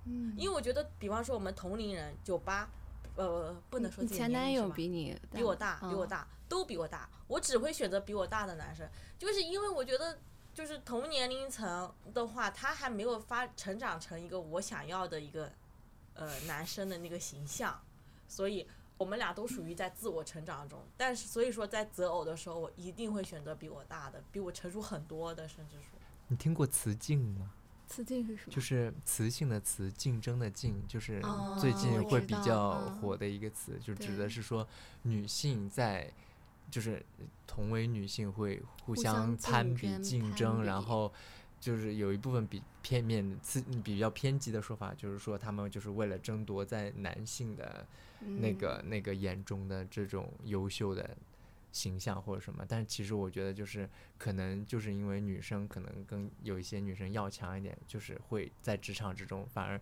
A: 嗯，
D: 因为我觉得，比方说我们同龄人，九八，呃，不能说自己
A: 前男友比你
D: 比我大，比我
A: 嗯
D: 大，都比我大。我只会选择比我大的男生，就是因为我觉得，就是同年龄层的话，他还没有发成长成一个我想要的一个呃男生的那个形象，所以我们俩都属于在自我成长中，但是所以说在择偶的时候，我一定会选择比我大的，比我成熟很多的，甚至说。
C: 你听过雌竞吗？
A: 雌竞是什么？
C: 就是雌性的雌，竞争的竞，就是
A: 哦
C: 最近会比较
A: 嗯。
C: 火的一个词，就指的是说女性在，就是同为女性会互
A: 互相
C: 攀比、
A: 争
C: 竞争，然后就是有一部分比片面的、刺比较偏激的说法，就是说他们就是为了争夺在男性的那
A: 嗯。
C: 个、那个眼中的这种优秀的形象或者什么，但其实我觉得就是可能就是因为女生可能跟有一些女生要强一点，就是会在职场之中反而，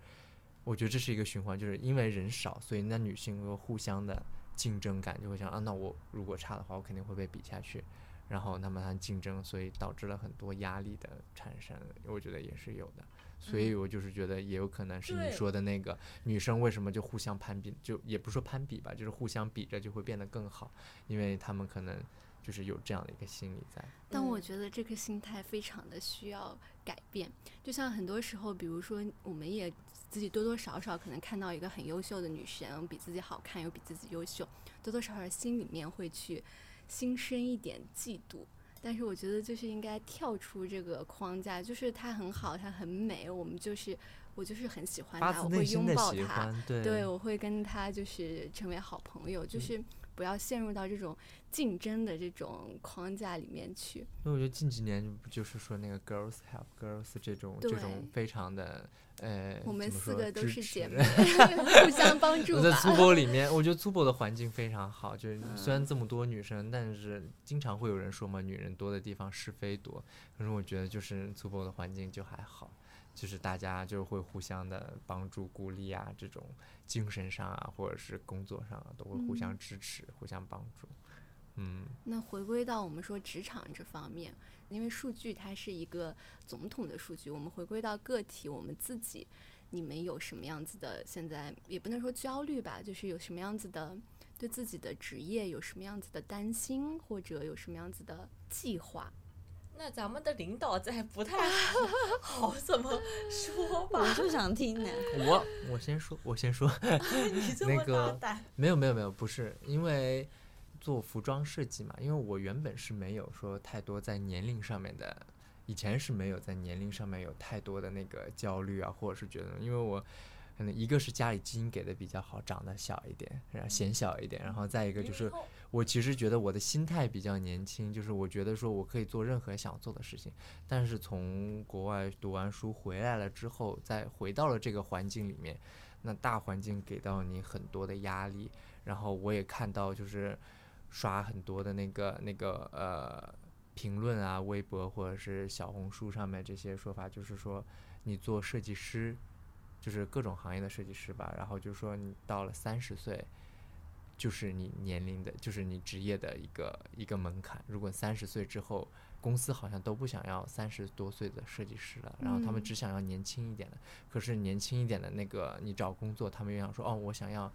C: 我觉得这是一个循环，就是因为人少，所以那女性会互相的竞争感就会想啊，那我如果差的话，我肯定会被比下去。然后那么它竞争，所以导致了很多压力的产生，我觉得也是有的。所以我就是觉得也有可能是你说的那个女生为什么就互相攀比，就也不是说攀比吧，就是互相比着就会变得更好，因为他们可能就是有这样的一个心理在。
A: 但我
D: 嗯
A: 觉得这个心态非常的需要改变。就像很多时候，比如说我们也自己多多少少可能看到一个很优秀的女生，比自己好看又比自己优秀，多多少少心里面会去心生一点嫉妒。但是我觉得就是应该跳出这个框架，就是它很好，它很美，我们就是我就是很喜欢
C: 它，
A: 我会拥抱
C: 它，对。
A: 对，我会跟他就是成为好朋友，就
C: 嗯。
A: 是不要陷入到这种竞争的这种框架里面去。
C: 因为我觉得近几年不就是说那个 girls help girls 这种这种非常的呃，
A: 我们四个都是姐妹，互相帮助
C: 我在
A: 吧。
C: 粗博里面，我觉得粗博的环境非常好，就是虽
A: 嗯
C: 然这么多女生，但是经常会有人说嘛，女人多的地方是非多。可是我觉得就是粗博的环境就还好，就是大家就会互相的帮助、鼓励啊，这种精神上啊，或者是工作上啊，都会互相
A: 嗯
C: 支持、互相帮助。嗯，
A: 那回归到我们说职场这方面，因为数据它是一个总统的数据，我们回归到个体，我们自己，你们有什么样子的？现在也不能说焦虑吧，就是有什么样子的对自己的职业有什么样子的担心，或者有什么样子的计划？
D: 那咱们的领导在不太 好怎么说吧？
B: 我就想听呢。
C: 我我先说，我先说，
D: 你这么大
C: 那个
D: 胆，
C: 没有没有没有，不是因为做服装设计嘛，因为我原本是没有说太多在年龄上面的，以前是没有在年龄上面有太多的那个焦虑啊，或者是觉得，因为我可能一个是家里基因给的比较好，长得小一点，然后显小一点，然后再一个就是我其实觉得我的心态比较年轻，就是我觉得说我可以做任何想做的事情，但是从国外读完书回来了之后，再回到了这个环境里面，那大环境给到你很多的压力，然后我也看到就是刷很多的那个那个呃评论啊，微博或者是小红书上面这些说法，就是说你做设计师，就是各种行业的设计师吧，然后就说你到了三十岁。就是你年龄的，就是你职业的一个一个门槛。如果三十岁之后，公司好像都不想要三十多岁的设计师了，然后他们
A: 嗯
C: 只想要年轻一点的。可是年轻一点的那个，你找工作，他们又想说，哦，我想要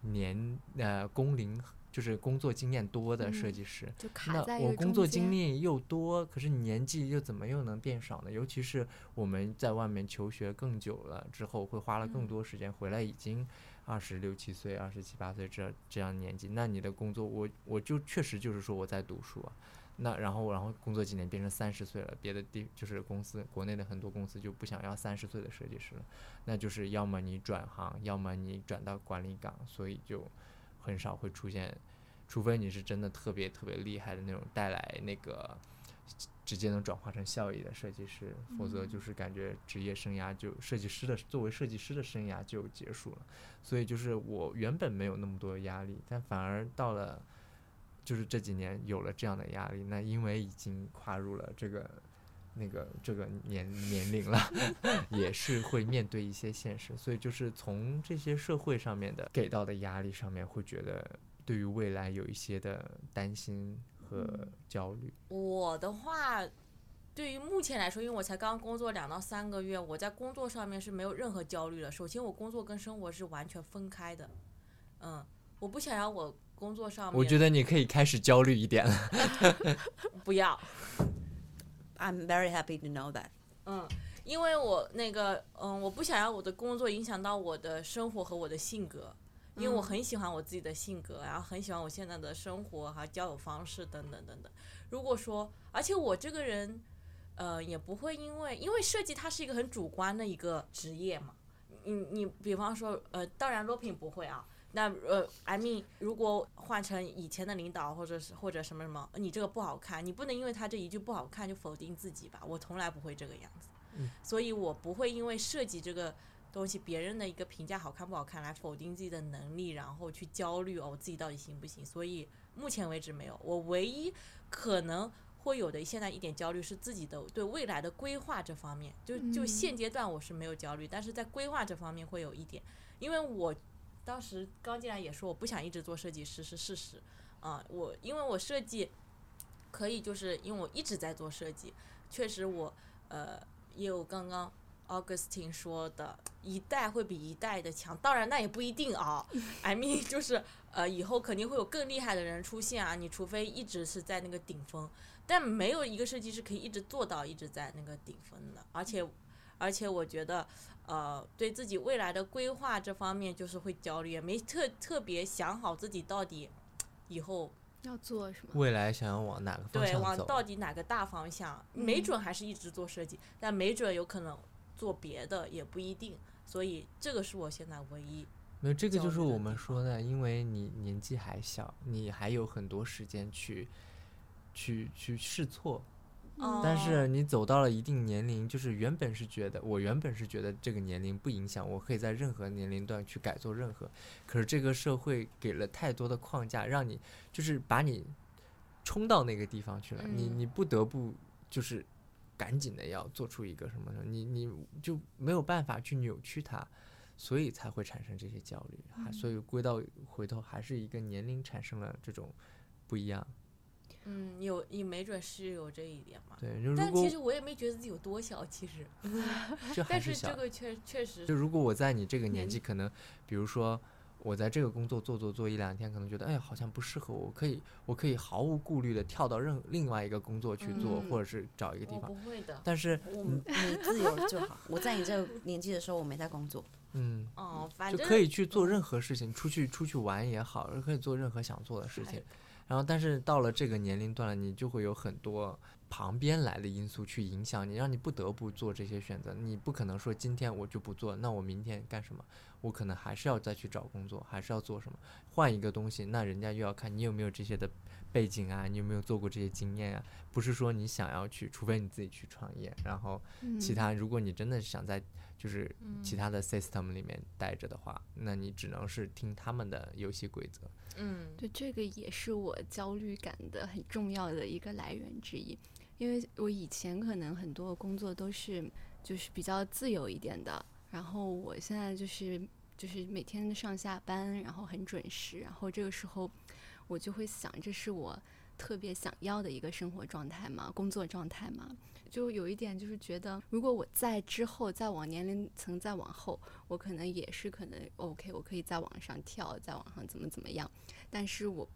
C: 年呃工龄，就是工作经验多的设
A: 嗯
C: 计师。
A: 就卡
C: 那我工作经历又多，可是你年纪又怎么又能变少呢？尤其是我们在外面求学更久了之后，会花了更
D: 嗯
C: 多时间，回来已经二十六七岁、二十七八岁这这样年纪，那你的工作，我我就确实就是说我在读书啊。那然后然后工作几年变成三十岁了，别的地就是公司国内的很多公司就不想要三十岁的设计师了，那就是要么你转行，要么你转到管理岗，所以就很少会出现，除非你是真的特别特别厉害的那种带来那个直接能转化成效益的设计师，否则就是感觉职业生涯就设计师的作为设计师的生涯就结束了。所以就是我原本没有那么多压力，但反而到了就是这几年有了这样的压力，那因为已经跨入了这个。那个这个年年龄了，也是会面对一些现实，所以就是从这些社会上面的给到的压力上面，会觉得对于未来有一些的担心和焦虑。
D: 我的话，对于目前来说，因为我才刚工作两到三个月，我在工作上面是没有任何焦虑的。首先，我工作跟生活是完全分开的，嗯，我不想要我工作上面，
C: 我觉得你可以开始焦虑一点了。
D: 不要，
B: I'm very happy to know that。
D: 嗯，因为我那个，嗯，我不想要我的工作影响到我的生活和我的性格，因为我很喜欢我自己的性格，然后很喜欢我现在的生活和交友方式等等等等。如果说，而且我这个人，呃，也不会因为因为设计它是一个很主观的一个职业嘛。你你比方说，呃，当然罗品不会啊。那呃，I mean，如果换成以前的领导或者是或者什么什么，你这个不好看，你不能因为他这一句不好看就否定自己吧？我从来不会这个样子，
C: 嗯
D: 所以我不会因为设计这个东西别人的一个评价好看不好看来否定自己的能力，然后去焦虑哦，我自己到底行不行？所以目前为止没有，我唯一可能。会有的现在一点焦虑是自己的对未来的规划这方面，就就
A: 嗯
D: 现阶段我是没有焦虑，但是在规划这方面会有一点，因为我当时刚进来也说我不想一直做设计师是事实，啊，我因为我设计可以就是因为我一直在做设计，确实我呃也有刚刚 Augustine 说的，一代会比一代的强，当然那也不一定啊，I mean 就是呃以后肯定会有更厉害的人出现啊，你除非一直是在那个顶峰，但没有一个设计师可以一直做到一直在那个顶峰的，而且而且我觉得。呃，对自己未来的规划这方面就是会焦虑，也没特特别想好自己到底以后
A: 要做什么？
C: 未来想要往哪个方
D: 对往
C: 向走？
D: 到底哪个大方向，没
A: 嗯
D: 准还是一直做设计，但没准有可能做别的也不一定，所以这个是我现在唯一
C: 没有，这个就是我们说的，因为你年纪还小，你还有很多时间去去去试错。但是
D: 哦
C: 你走到了一定年龄，就是原本是觉得，我原本是觉得这个年龄不影响，我可以在任何年龄段去改做任何。可是这个社会给了太多的框架，让你就是把你冲到那个地方去了，你
D: 嗯
C: 你不得不就是赶紧的要做出一个什么呢？你你就没有办法去扭曲它，所以才会产生这些焦虑。还所以归到回头还是一个年龄产生了这种不一样。
D: 嗯，有你没准是有这一点嘛。
C: 对，就如果
D: 但其实我也没觉得自己有多小，其实，
C: 就还
D: 但是这个确确实
C: 就如果我在你这个年
A: 年
C: 纪，可能比如说我在这个工作做做做一两天，可能觉得哎好像不适合我，我可以我可以毫无顾虑的跳到任另外一个工作去做，
A: 嗯
C: 或者是找一个地方。
D: 不会的。
C: 但是
B: 我你自由就好。我在你这个年纪的时候，我没在工作，
C: 嗯，
D: 哦，反正就
C: 可以去做任何事情，出去出去玩也好，可以做任何想做的事情。然后，但是到了这个年龄段了，你就会有很多旁边来的因素去影响你，让你不得不做这些选择。你不可能说今天我就不做，那我明天干什么？我可能还是要再去找工作，还是要做什么，换一个东西。那人家又要看你有没有这些的背景啊，你有没有做过这些经验啊？不是说你想要去，除非你自己去创业，然后其
A: 嗯
C: 他如果你真的想在就是
D: 嗯
C: 其他的 system 里面待着的话，那你只能是听他们的游戏规则。
D: 嗯，
A: 对，这个也是我焦虑感的很重要的一个来源之一，因为我以前可能很多工作都是就是比较自由一点的，然后我现在就是就是每天上下班，然后很准时，然后这个时候我就会想，这是我特别想要的一个生活状态嘛，工作状态嘛。就有一点就是觉得，如果我在之后再往年龄层再往后，我可能也是可能 OK，我可以再往上跳，再往上怎么怎么样。但是我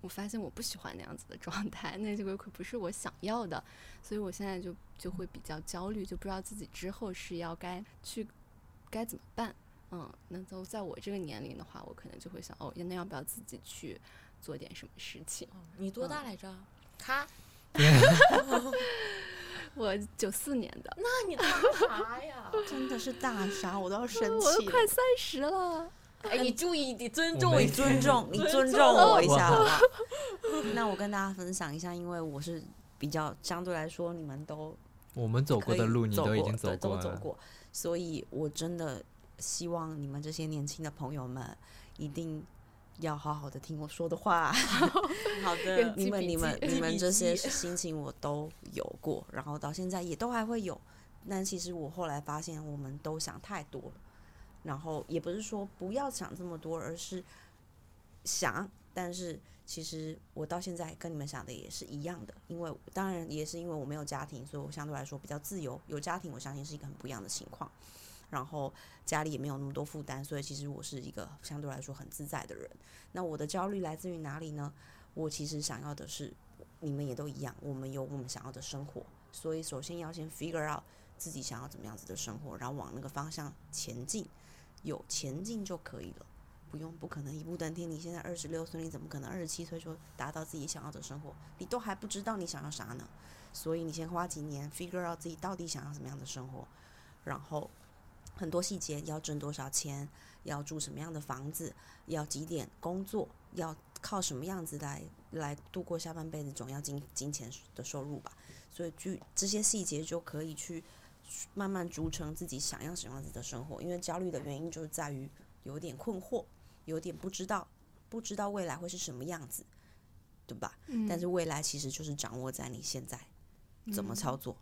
A: 我发现我不喜欢那样子的状态，那这个可不是我想要的，所以我现在就就会比较焦虑，就不知道自己之后是要该去该怎么办。嗯，那都在我这个年龄的话，我可能就会想，哦，那要不要自己去做点什么事情？
D: 哦你多大来着？咔，
A: 我九四年的，
D: 那你大啥呀？
B: 真的是大傻，我都要生气
A: 快三十了。
D: 哎，你注意，你尊重一
B: 你尊重，你尊重我一下好不好？那我跟大家分享一下，因为我是比较相对来说，你们都
C: 我们走过的路，你都已经
B: 走
C: 过了。
B: 都走过，所以我真的希望你们这些年轻的朋友们一定要好好的听我说的话。
D: 好的，
B: 你们、你们、你们这些心情我都有过，然后到现在也都还会有。但其实我后来发现，我们都想太多了。然后也不是说不要想这么多，而是想，但是其实我到现在跟你们想的也是一样的，因为当然也是因为我没有家庭，所以我相对来说比较自由。有家庭，我相信是一个很不一样的情况。然后家里也没有那么多负担，所以其实我是一个相对来说很自在的人。那我的焦虑来自于哪里呢？我其实想要的是，你们也都一样，我们有我们想要的生活，所以首先要先 figure out 自己想要怎么样子的生活，然后往那个方向前进，有前进就可以了，不用，不可能一步登天。你现在二十六岁，你怎么可能二十七岁就达到自己想要的生活？你都还不知道你想要啥呢。所以你先花几年 figure out 自己到底想要什么样的生活，然后很多细节要挣多少钱，要住什么样的房子，要几点工作，要靠什么样子来来度过下半辈子，总要金金钱的收入吧。所以就这些细节就可以去慢慢组成自己想要什么样子的生活。因为焦虑的原因就是在于有点困惑，有点不知道不知道未来会是什么样子，对吧？
A: 嗯
B: 但是未来其实就是掌握在你现在怎么操作，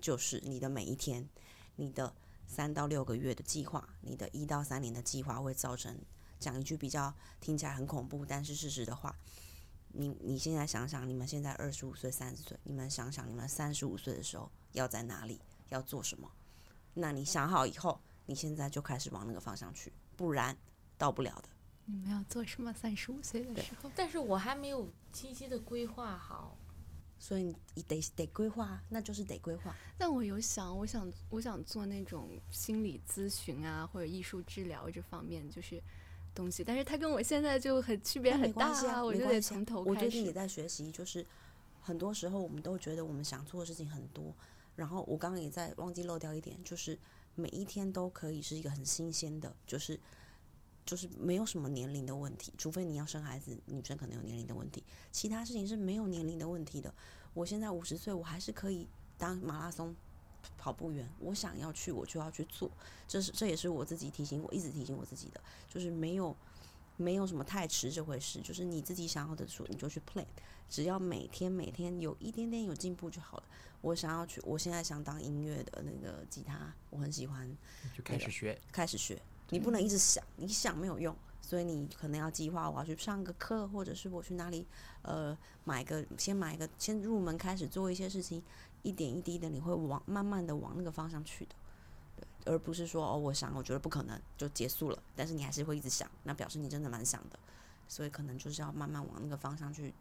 B: 就是你的每一天，你的三到六个月的计划，你的一到三年的计划会造成讲一句比较听起来很恐怖，但是事实的话，你你现在想想，你们现在二十五岁、三十岁，你们想想你们三十五岁的时候要在哪里，要做什么？那你想好以后，你现在就开始往那个方向去，不然到不了的。
A: 你们要做什么？三十五岁的时候，
D: 但是我还没有清晰的规划好。
B: 所以你得得规划，那就是得规划。
A: 但我有想，我想我想做那种心理咨询啊，或者艺术治疗这方面就是东西，但是它跟我现在就很区别很大
B: 关系啊，
A: 我就得从头开始
B: 我最近也。在学习，就是很多时候我们都觉得我们想做的事情很多，然后我刚刚也在忘记漏掉一点，就是每一天都可以是一个很新鲜的，就是就是没有什么年龄的问题，除非你要生孩子，女生可能有年龄的问题，其他事情是没有年龄的问题的。我现在五十岁，我还是可以当马拉松跑步员，我想要去我就要去做，这是这也是我自己提醒我一直提醒我自己的，就是没有没有什么太迟这回事，就是你自己想要的时候你就去 plan，只要每天每天有一点点有进步就好了。我想要去，我现在想当音乐的那个吉他，我很喜欢，
C: 就开始学。
B: 开始学。你不能一直想，你想没有用，所以你可能要计划，我要去上个课，或者是我去哪里，呃，买个先买一个，先入门开始做一些事情，一点一滴的，你会往慢慢的往那个方向去的，对，而不是说哦，我想，我觉得不可能就结束了，但是你还是会一直想，那表示你真的蛮想的，所以可能就是要慢慢往那个方向去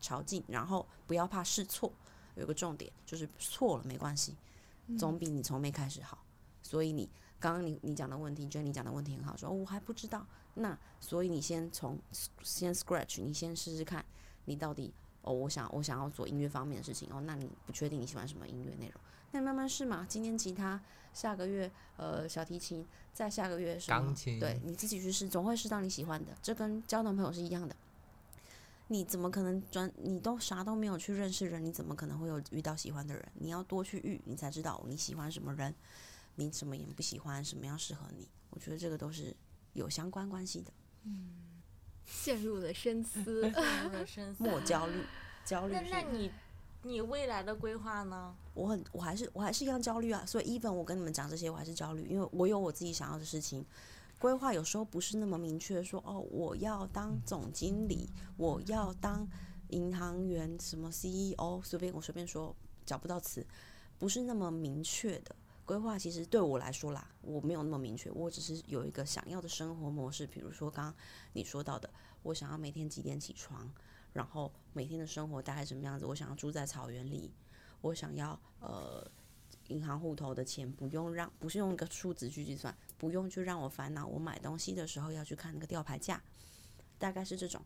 B: 朝进，然后不要怕试错，有个重点就是错了没关系，总比你从没开始好，所以你。刚刚你你讲的问题，Jenny 讲的问题很好，说、哦、我还不知道，那所以你先从先 scratch，你先试试看，你到底哦，我想我想要做音乐方面的事情哦，那你不确定你喜欢什么音乐内容，那你慢慢试嘛。今天吉他，下个月呃小提琴，再下个月什么？
C: 钢琴
B: 对，你自己去试，总会试到你喜欢的。这跟交男朋友是一样的。你怎么可能专？你都啥都没有去认识人，你怎么可能会有遇到喜欢的人？你要多去遇，你才知道你喜欢什么人。你什么也不喜欢，什么样适合你？我觉得这个都是有相关关系的。
A: 嗯 陷入了深思。
D: 陷入了深思
B: 莫焦虑，焦虑
D: 那那你你未来的规划呢？
B: 我很我还是我还是一样焦虑啊。所以 even 我跟你们讲这些，我还是焦虑，因为我有我自己想要的事情。规划有时候不是那么明确，说哦，我要当总经理，我要当银行员，什么 CEO，随便我随便说，找不到词，不是那么明确的。规划其实对我来说啦，我没有那么明确，我只是有一个想要的生活模式，比如说刚刚你说到的，我想要每天几点起床，然后每天的生活大概什么样子，我想要住在草原里，我想要呃银行户头的钱不用让不是用一个数字去计算，不用去让我烦恼，我买东西的时候要去看那个吊牌价，大概是这种。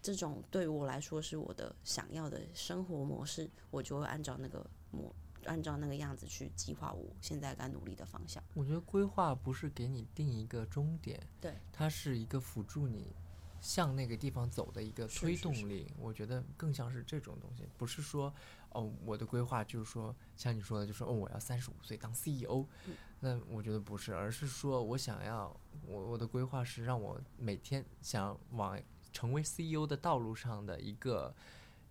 B: 这种对于我来说是我的想要的生活模式，我就会按照那个模按照那个样子去计划我现在该努力的方向。
C: 我觉得规划不是给你定一个终点，
B: 对，
C: 它是一个辅助你向那个地方走的一个推
B: 是是是
C: 动力。我觉得更像是这种东西，不是说哦，我的规划就是说像你说的，就是哦，我要三十五岁当 CEO，、那
B: 嗯
C: 我觉得不是，而是说我想要我我的规划是让我每天想往成为 CEO 的道路上的一个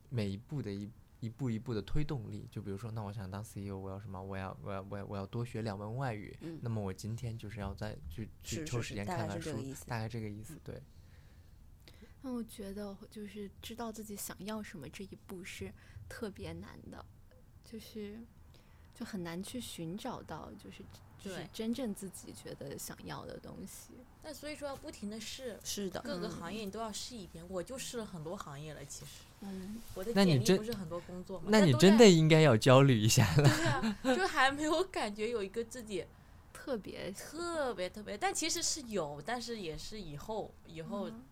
C: 每一步的一。一步一步的推动力，就比如说，那我想当 CEO，我要什么？我要我要我要我要多学两门外语。
B: 嗯
C: 那么我今天就是要再去去抽时间看看书大概这个意思。对，
A: 那我觉得就是知道自己想要什么这一步是特别难的，就是就很难去寻找到就是就是真正自己觉得想要的东西。
D: 那所以说要不停的试，
B: 是的，
D: 各个
B: 嗯
D: 行业你都要试一遍。我就试了很多行业了，其实
A: 嗯，
D: 我的
C: 那你真
D: 简历不是很多工作吗，
C: 那你真的应该要焦虑一下了。
D: 对啊，就还没有感觉有一个自己
A: 特别
D: 特别特别，但其实是有，但是也是以后以后
A: 嗯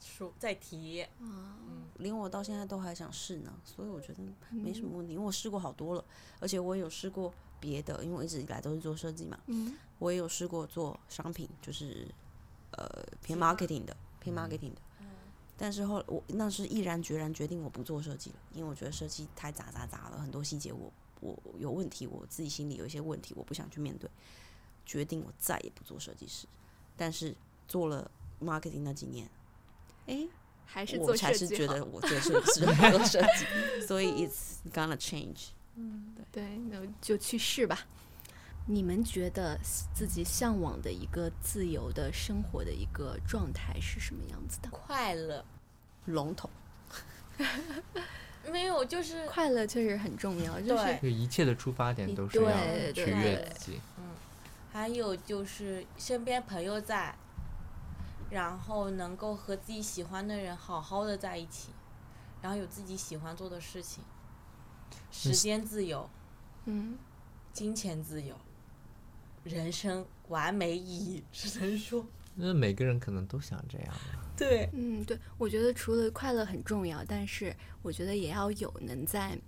D: 说再提。
A: 啊，
D: 嗯，
B: 连我到现在都还想试呢，所以我觉得没什
A: 嗯
B: 么问题，因为我试过好多了，而且我有试过别的，因为我一直以来都是做设计嘛，
A: 嗯
B: 我也有试过做商品，就是呃偏 marketing 的，偏
C: 嗯
B: marketing 的。
D: 嗯
B: 但是后来我那是毅然决然决定我不做设计了，因为我觉得设计太杂杂杂了，很多细节我我有问题，我自己心里有一些问题，我不想去面对，决定我再也不做设计师。但是做了 marketing 那几年，诶，
A: 还是做
B: 我才是觉得我做设计适合做设计，所以 it's gonna change。
D: 嗯，
A: 对，那就去试吧。你们觉得自己向往的一个自由的生活的一个状态是什么样子的？
D: 快乐。
B: 笼统，
D: 没有，就是
A: 快乐确实很重要，就是
D: 对。
C: 一切的出发点都是要
A: 对
C: 取悦自己。
D: 嗯还有就是身边朋友在，然后能够和自己喜欢的人好好的在一起，然后有自己喜欢做的事情，时间自由，
A: 嗯，
D: 金钱自由，人生完美意义，只能说
C: 那每个人可能都想这样吧。
D: 对，
A: 嗯，对，我觉得除了快乐很重要，但是我觉得也要有能在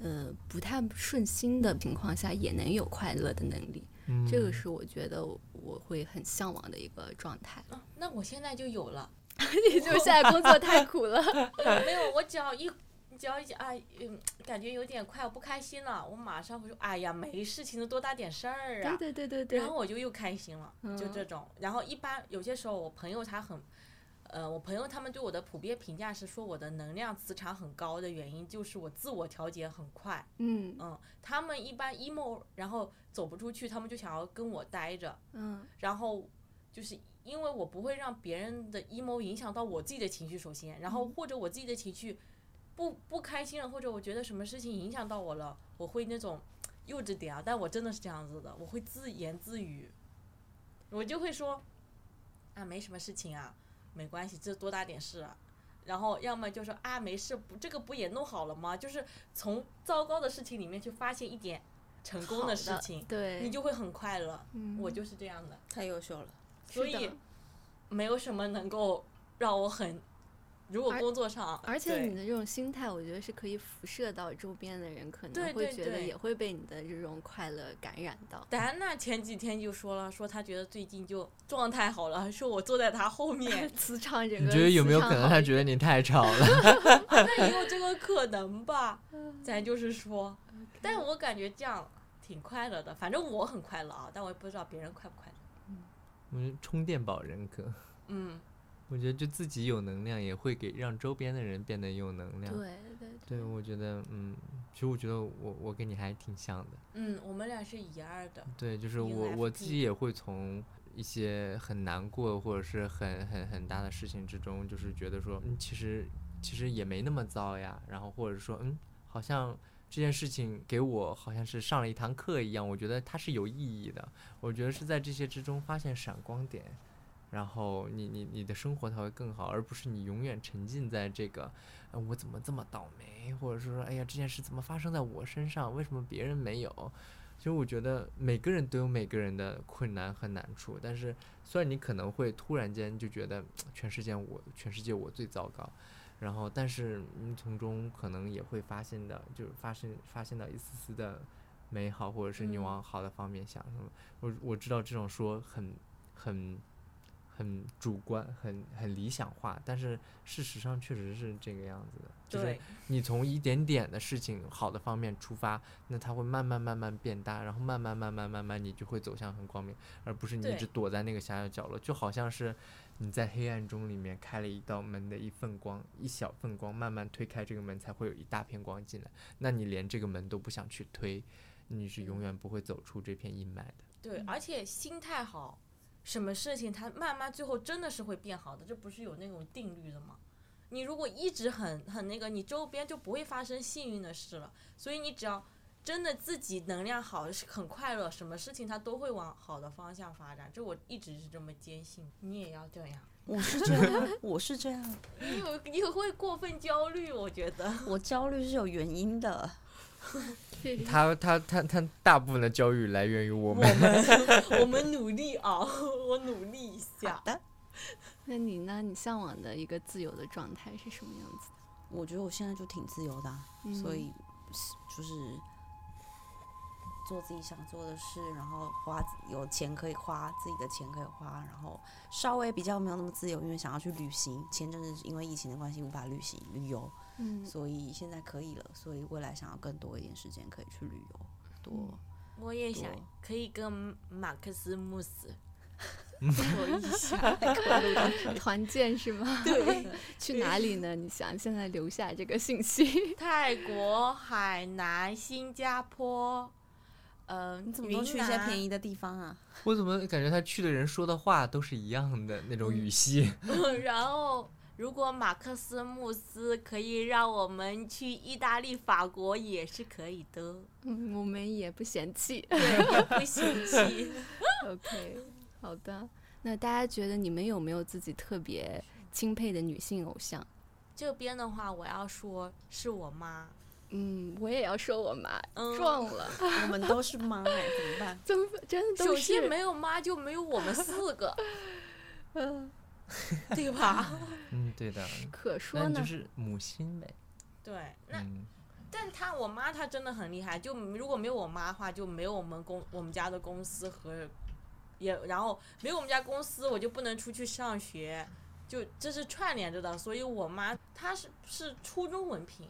A: 呃不太顺心的情况下也能有快乐的能力，
C: 嗯，
A: 这个是我觉得我我会很向往的一个状态。
D: 啊那我现在就有了。
A: 也就是现在工作太苦了，
D: 没有，我只要一只要一啊，嗯，感觉有点快，我不开心了，我马上会说，哎呀，没事情的，多大点事儿啊。
A: 对对对对对
D: 然，后我就又开心了，就
A: 嗯
D: 这种。然后一般有些时候，我朋友他很，呃，我朋友他们对我的普遍评价是说我的能量磁场很高的原因就是我自我调节很快。
A: 嗯
D: 嗯，他们一般 emo，然后走不出去，他们就想要跟我待着，
A: 嗯
D: 然后就是因为我不会让别人的 emo 影响到我自己的情绪，首先，然后或者我自己的情绪不不开心了，或者我觉得什么事情影响到我了，我会那种幼稚点啊，但我真的是这样子的，我会自言自语，我就会说啊没什么事情啊，没关系，这多大点事啊。然后要么就说啊没事，不这个不也弄好了吗？就是从糟糕的事情里面去发现一点成功的事情，
A: 对，
D: 你就会很快乐。
A: 嗯
D: 我就是这样的。
B: 太优秀了。
D: 所以没有什么能够让我很，如果工作上，
A: 而且你的这种心态，我觉得是可以辐射到周边的人，可
D: 对对
A: 能会觉得
D: 对
A: 也会被你的这种快乐感染到。
D: 戴安娜前几天就说了，说她觉得最近就状态好了，说我坐在她后面，
A: 磁场整个，
C: 你觉得有没有可能他觉得你太吵了？
D: 那也有这个可能吧？咱就是说，但我感觉这样挺快乐的，反正我很快乐啊，但我也不知道别人快不快乐。
C: 嗯充电宝人格，
D: 嗯，
C: 我觉得就自己有能量，也会给让周边的人变得有能量。
A: 对对
C: 对，我觉得，嗯，其实我觉得我我跟你还挺像的。
D: 嗯，我们俩是一样的。
C: 对，就是我我自己也会从一些很难过或者是很很很大的事情之中，就是觉得说，嗯，其实其实也没那么糟呀。然后或者说，嗯，好像这件事情给我好像是上了一堂课一样，我觉得它是有意义的。我觉得是在这些之中发现闪光点，然后你你你的生活才会更好，而不是你永远沉浸在这个，呃，我怎么这么倒霉，或者是说，哎呀，这件事怎么发生在我身上？为什么别人没有？其实我觉得每个人都有每个人的困难和难处，但是虽然你可能会突然间就觉得全世界我全世界我最糟糕，然后但是你从中可能也会发现的，就是发现发现到一丝丝的美好，或者是你
D: 嗯
C: 往好的方面想。什么我我知道这种说很很很主观，很很理想化，但是事实上确实是这个样子的，就是，你从一点点的事情好的方面出发，那它会慢慢慢慢变大，然后慢慢慢慢慢慢你就会走向很光明，而不是你一直躲在那个狭小角落，就好像是你在黑暗中里面开了一道门的一份光，一小份光，慢慢推开这个门才会有一大片光进来，那你连这个门都不想去推，你是永远不会走出这片阴霾的。
D: 对，而且心态好，什么事情它慢慢最后真的是会变好的，这不是有那种定律的吗？你如果一直很很那个，你周边就不会发生幸运的事了。所以你只要真的自己能量好，是很快乐，什么事情它都会往好的方向发展。这我一直是这么坚信，你也要这样。
B: 我是这样，我是这样，
D: 你有你会过分焦虑，我觉得。
B: 我焦虑是有原因的。
C: 他他他他大部分的教育来源于我
D: 我
C: 们。
D: 我们努力熬，我努力一下。
A: 那你呢？你向往的一个自由的状态是什么样子的？
B: 我觉得我现在就挺自由的啊、
A: 嗯
B: 所以就是做自己想做的事，然后花有钱可以花，自己的钱可以花，然后稍微比较没有那么自由，因为想要去旅行。前阵子因为疫情的关系无法旅行旅游，
A: 嗯
B: 所以现在可以了，所以未来想要更多一点时间可以去旅游，多。
D: 我也想可以跟马克思穆斯 说一下，
A: 团建是吗？
D: 对，
A: 去哪里呢？你想现在留下这个信息。
D: 泰国、海南、新加坡，嗯、
B: 你怎么都去一些便
D: 宜？
B: 宜的地方啊？
C: 我怎么感觉他去的人说的话都是一样的那种语系？
D: 然后，如果马克思穆斯可以让我们去意大利、法国，也是可以的，
A: 嗯，我们也不嫌弃。
D: 对，也不嫌弃。
A: OK，好的。那大家觉得你们有没有自己特别钦佩的女性偶像？
D: 这边的话，我要说是我妈，
A: 嗯，我也要说我妈
D: 嗯
A: 撞了，
B: 我们都是妈哎，怎么办？
A: 怎么真的
D: 首
A: 都是
D: 先没有妈就没有我们四个，
A: 嗯，
D: 对吧？
C: 嗯，对的。
A: 可说呢
C: 那就？是母亲呗。
D: 对，那
C: 嗯，
D: 但她我妈她真的很厉害，就如果没有我妈的话，就没有我们公我们家的公司和也然后没有我们家公司，我就不能出去上学，就这是串联着的。所以我妈她是是初中文凭，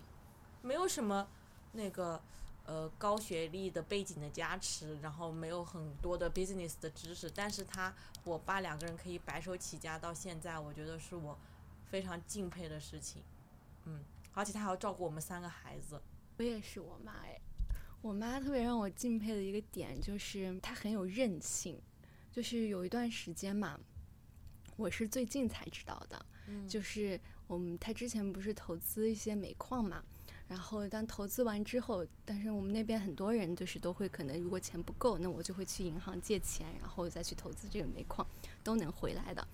D: 没有什么那个呃高学历的背景的加持，然后没有很多的 business 的知识，但是他我爸两个人可以白手起家到现在，我觉得是我非常敬佩的事情。嗯，而且他还要照顾我们三个孩子。
A: 我也是我妈哎，我妈特别让我敬佩的一个点就是她很有韧性，就是有一段时间嘛，我是最近才知道的，
D: 嗯
A: 就是我们她之前不是投资一些煤矿嘛。然后当投资完之后，但是我们那边很多人就是都会可能如果钱不够，那我就会去银行借钱，然后再去投资这个煤矿，都能回来的。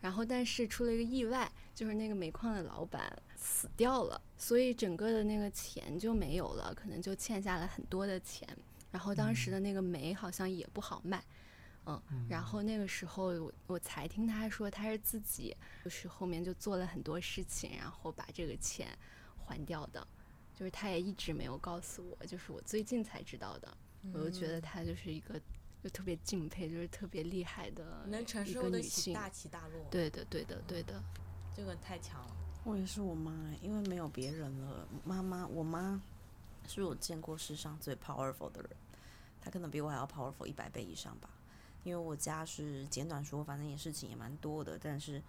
A: 然后但是出了一个意外，就是那个煤矿的老板死掉了，所以整个的那个钱就没有了，可能就欠下了很多的钱。然后当时的那个煤好像也不好卖，嗯，然后那个时候我我才听他说他是自己就是后面就做了很多事情，然后把这个钱还掉的，就是他也一直没有告诉我，就是我最近才知道的，我就觉得他就是一个就特别敬佩，就是特别厉害的
D: 能承受得。起大起大落，
A: 对的，对的，对的。
D: 这个太强了。
B: 我也是我妈欸，因为没有别人了。妈妈，我妈是我见过世上最 powerful 的人，她可能比我还要 powerful 一百倍以上吧。因为我家是简短说，反正也事情也蛮多的，但是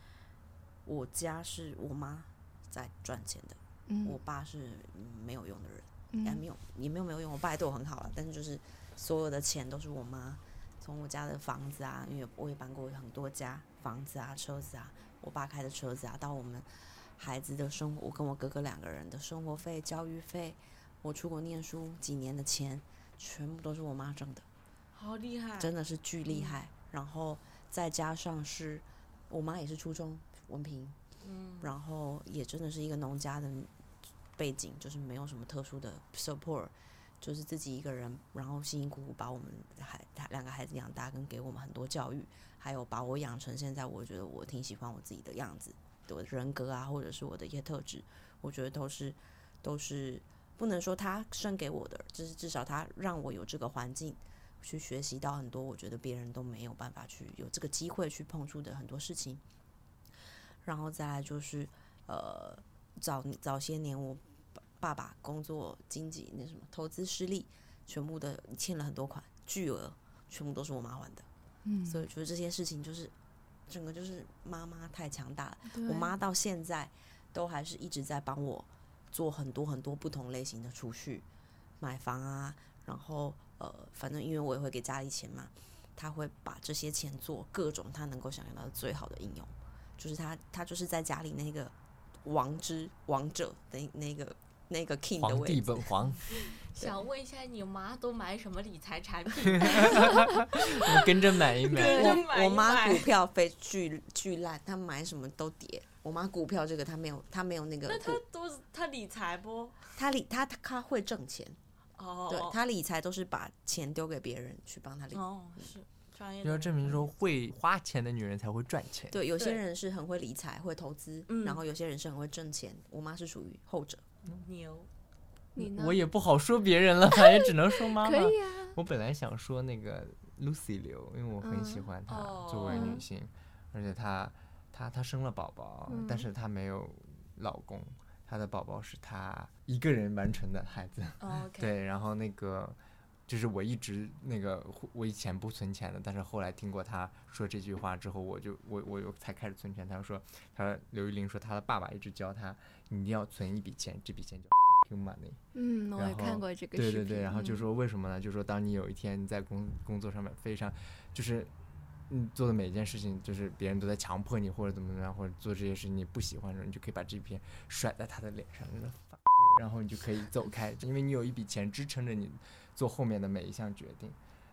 B: 我家是我妈在赚钱的，我
A: 嗯
B: 爸是嗯没有用的人。也，
A: 嗯
B: 没有，也没有没有用。我爸也对我很好了，但是就是所有的钱都是我妈从我家的房子啊，因为我也搬过很多家房子啊、车子啊，我爸开的车子啊，到我们孩子的生活，我跟我哥哥两个人的生活费、教育费，我出国念书几年的钱，全部都是我妈挣的，
D: 好厉害！
B: 真的是巨厉害。然后再加上是我妈也是初中文凭，
D: 嗯，
B: 然后也真的是一个农家的背景，就是没有什么特殊的 support，就是自己一个人，然后辛辛苦苦把我们孩两个孩子养大，跟给我们很多教育，还有把我养成现在我觉得我挺喜欢我自己的样子，我的人格啊，或者是我的一些特质，我觉得都是都是不能说他生给我的，就是至少他让我有这个环境。去学习到很多，我觉得别人都没有办法去有这个机会去碰触的很多事情。然后再来就是，呃，早早些年我爸爸爸工作经济那什么投资失利，全部的欠了很多款巨额，全部都是我妈还的。
A: 嗯，
B: 所以觉得这些事情就是整个就是妈妈太强大了。我妈到现在都还是一直在帮我做很多很多不同类型的储蓄，买房啊，然后呃，反正因为我也会给家里钱嘛，她会把这些钱做各种她能够想象到的最好的应用，就是她她就是在家里那个王之王者的那个那个 king 的位置。
C: 本皇，
D: 想问一下，你妈都买什么理财产品？
C: 我跟着买一买。
D: 跟着买一
B: 我妈股票非巨巨烂，她买什么都跌。我妈股票这个她没有，她没有那个
D: 那她，都是她理财不？
B: 她理她她会挣钱，
D: 哦，
B: 对她理财都是把钱丢给别人去帮她理。
D: 哦是专业
C: 就要证明说会花钱的女人才会赚钱。
B: 对，有些人是很会理财、会投资，
D: 嗯
B: 然后有些人是很会挣钱。我妈是属于后者。
D: 牛，
A: 你呢？
C: 我也不好说别人了，反正只能说妈妈。
A: 可以啊。
C: 我本来想说那个 Lucy 刘，因为我很喜
A: 嗯
C: 欢她
D: 哦
C: 作为女
A: 嗯
C: 性，而且她她她生了宝宝，但
A: 嗯
C: 是她没有老公，她的宝宝是她一个人完成的孩子。对，然后那个就是我一直那个我以前不存钱的，但是后来听过他说这句话之后，我就我我又才开始存钱。他说，他说刘玉玲说她的爸爸一直教她，你一定要存一笔钱，这笔钱叫 fucking money。
A: 嗯，我也看过这个。
C: 对对对，然后就
A: 嗯
C: 说为什么呢？就说当你有一天你在工工作上面非常，就是你做的每一件事情，就是别人都在强迫你或者怎么怎么样，或者做这些事情你不喜欢的时候，你就可以把这片甩在他的脸上，真的 fuck you，然后你就可以走开，因为你有一笔钱支撑着你做后面的每一项决定。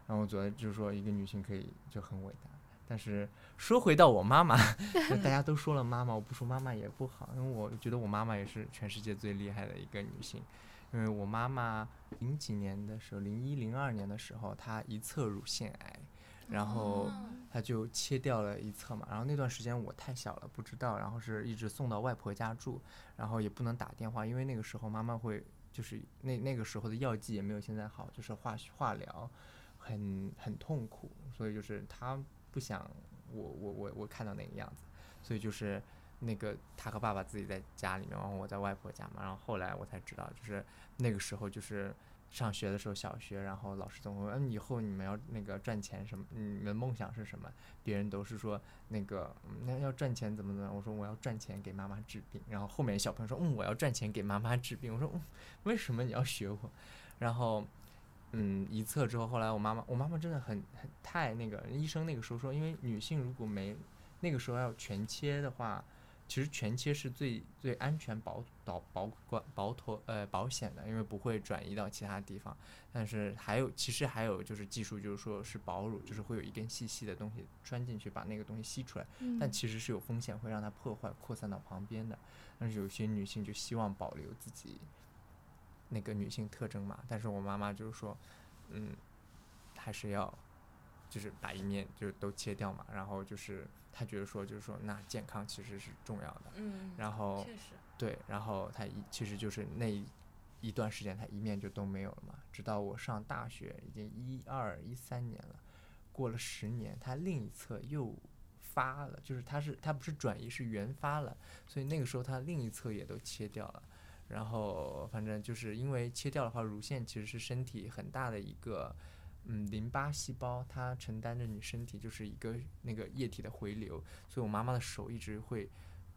C: 然后我觉得就是说，一个女性可以就很伟大。但是说回到我妈妈，大家都说了妈妈，我不说妈妈也不好，因为我觉得我妈妈也是全世界最厉害的一个女性。因为我妈妈零几年的时候，零一零二年的时候，她一侧乳腺癌，然后他就切掉了一侧嘛。然后那段时间我太小了，不知道，然后是一直送到外婆家住，然后也不能打电话，因为那个时候妈妈会就是那那个时候的药剂也没有现在好，就是化学化疗，很很痛苦，所以就是他不想我我我我看到那个样子，所以就是那个他和爸爸自己在家里面，然后我在外婆家嘛，然后后来我才知道，就是那个时候就是上学的时候，小学，然后老师总会问，以后你们要那个赚钱什么？你们梦想是什么？别人都是说那个那要赚钱怎么怎么？我说我要赚钱给妈妈治病。然后后面小朋友说，嗯，我要赚钱给妈妈治病。我说，嗯，为什么你要学我？然后。嗯，一测之后，后来我妈妈，我妈妈真的很很太那个，医生那个时候说，因为女性如果没那个时候要全切的话，其实全切是最最安全保保保管保妥呃保险的，因为不会转移到其他地方。但是还有其实还有就是技术，就是说是保乳，就是会有一根细细的东西穿进去，把那个东西吸出来，但
A: 嗯
C: 其实是有风险会让它破坏扩散到旁边的。但是有些女性就希望保留自己那个女性特征嘛，但是我妈妈就是说，嗯，还是要就是把一面就都切掉嘛，然后就是她觉得说就是说那健康其实是重要的，
D: 嗯，
C: 然后
D: 确实，
C: 对，然后他一其实就是那一一段时间，他一面就都没有了嘛。直到我上大学，已经一二一三年了，过了十年，他另一侧又发了，就是他是他不是转移，是原发了，所以那个时候他另一侧也都切掉了。然后反正就是因为切掉的话，乳腺其实是身体很大的一个。嗯，淋巴细胞它承担着你身体就是一个那个液体的回流，所以我妈妈的手一直会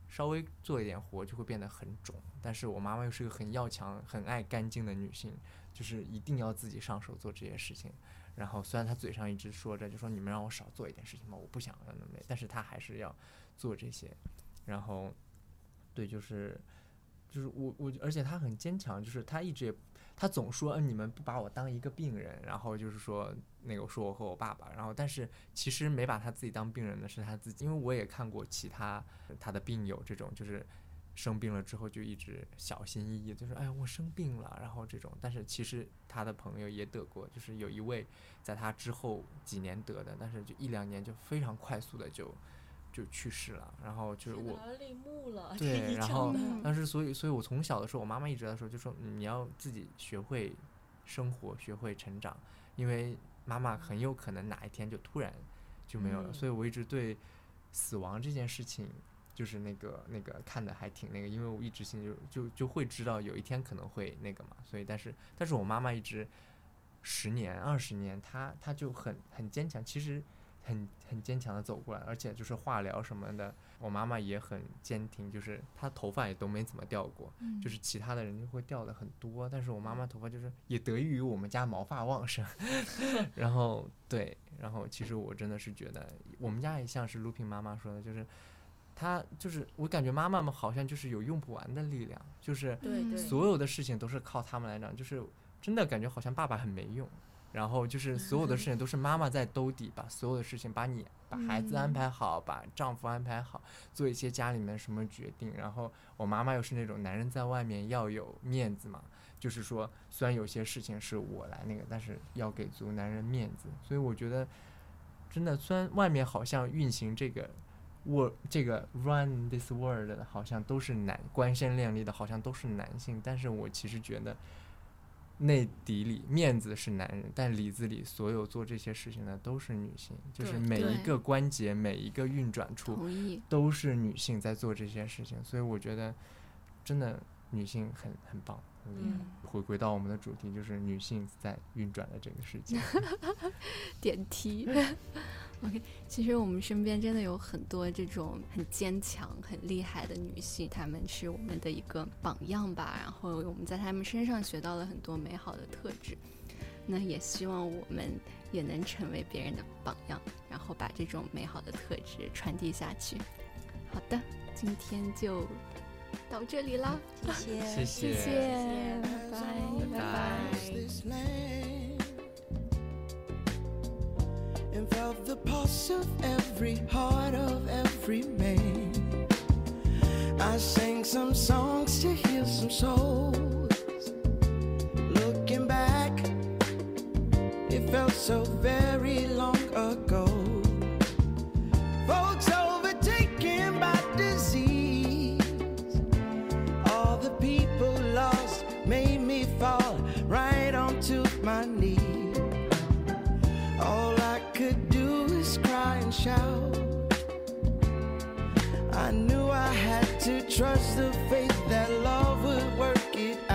C: 稍微做一点活就会变得很肿，但是我妈妈又是个很要强、很爱干净的女性，就是一定要自己上手做这些事情。然后虽然她嘴上一直说着，就说你们让我少做一点事情吧，我不想要那么累，但是她还是要做这些。然后，对，就是就是我我，而且她很坚强，就是她一直也。他总说，你们不把我当一个病人，然后就是说，那个说我和我爸爸，然后但是其实没把他自己当病人的是他自己，因为我也看过其他他的病友这种，就是生病了之后就一直小心翼翼，就是哎呀我生病了，然后这种，但是其实他的朋友也得过，就是有一位在他之后几年得的，但是就一两年就非常快速的就就去世了，然后就是我
D: 天哪泪目了，
C: 对然后
D: 的
A: 嗯
C: 当时所以，所以我从小的时候，我妈妈一直在说，就说你要自己学会生活，学会成长，因为妈妈很有可能哪一天就突然就没有了。
D: 嗯
C: 所以我一直对死亡这件事情，就是那个那个看的还挺那个，因为我一直心里就就就会知道有一天可能会那个嘛。所以，但是但是我妈妈一直十年二十年，她她就很很坚强，其实很很坚强的走过来，而且就是化疗什么的。我妈妈也很坚挺，就是她头发也都没怎么掉过，
A: 嗯
C: 就是其他的人就会掉的很多，但是我妈妈头发就是也得益于我们家毛发旺盛，然后对，然后其实我真的是觉得我们家也像是 Looping 妈妈说的，就是她就是我感觉妈妈们好像就是有用不完的力量，就是所有的事情都是靠他们来讲，就是真的感觉好像爸爸很没用，然后就是所有的事情都是妈妈在兜底，把所有的事情把你把孩子安
A: 嗯
C: 排好，把丈夫安排好，做一些家里面什么决定。然后我妈妈又是那种男人在外面要有面子嘛，就是说虽然有些事情是我来那个，但是要给足男人面子。所以我觉得真的，虽然外面好像运行这个。world 这个 run this world 的好像都是男光鲜亮丽的，好像都是男性，但是我其实觉得内底里面子是男人，但里子里所有做这些事情的都是女性，就是每一个关节、每一个运转处。都是女性在做这些事情，所以我觉得真的女性很很棒。
D: 嗯
C: 回归到我们的主题，就是女性在运转的这个世界。
A: 点题。OK，其实我们身边真的有很多这种很坚强、很厉害的女性，她们是我们的一个榜样吧。然后我们在她们身上学到了很多美好的特质。那也希望我们也能成为别人的榜样，然后把这种美好的特质传递下去。好的，今天就到这里啦，
B: 谢
C: 谢
A: 谢
C: 谢
A: 谢，拜拜，拜
C: 拜
A: 拜。
E: this land and felt the pulse of every heart of every man. I sang some songs to heal some souls. Looking back, it felt so very long ago. Folks cry and shout. I knew I had to trust the faith that love would work it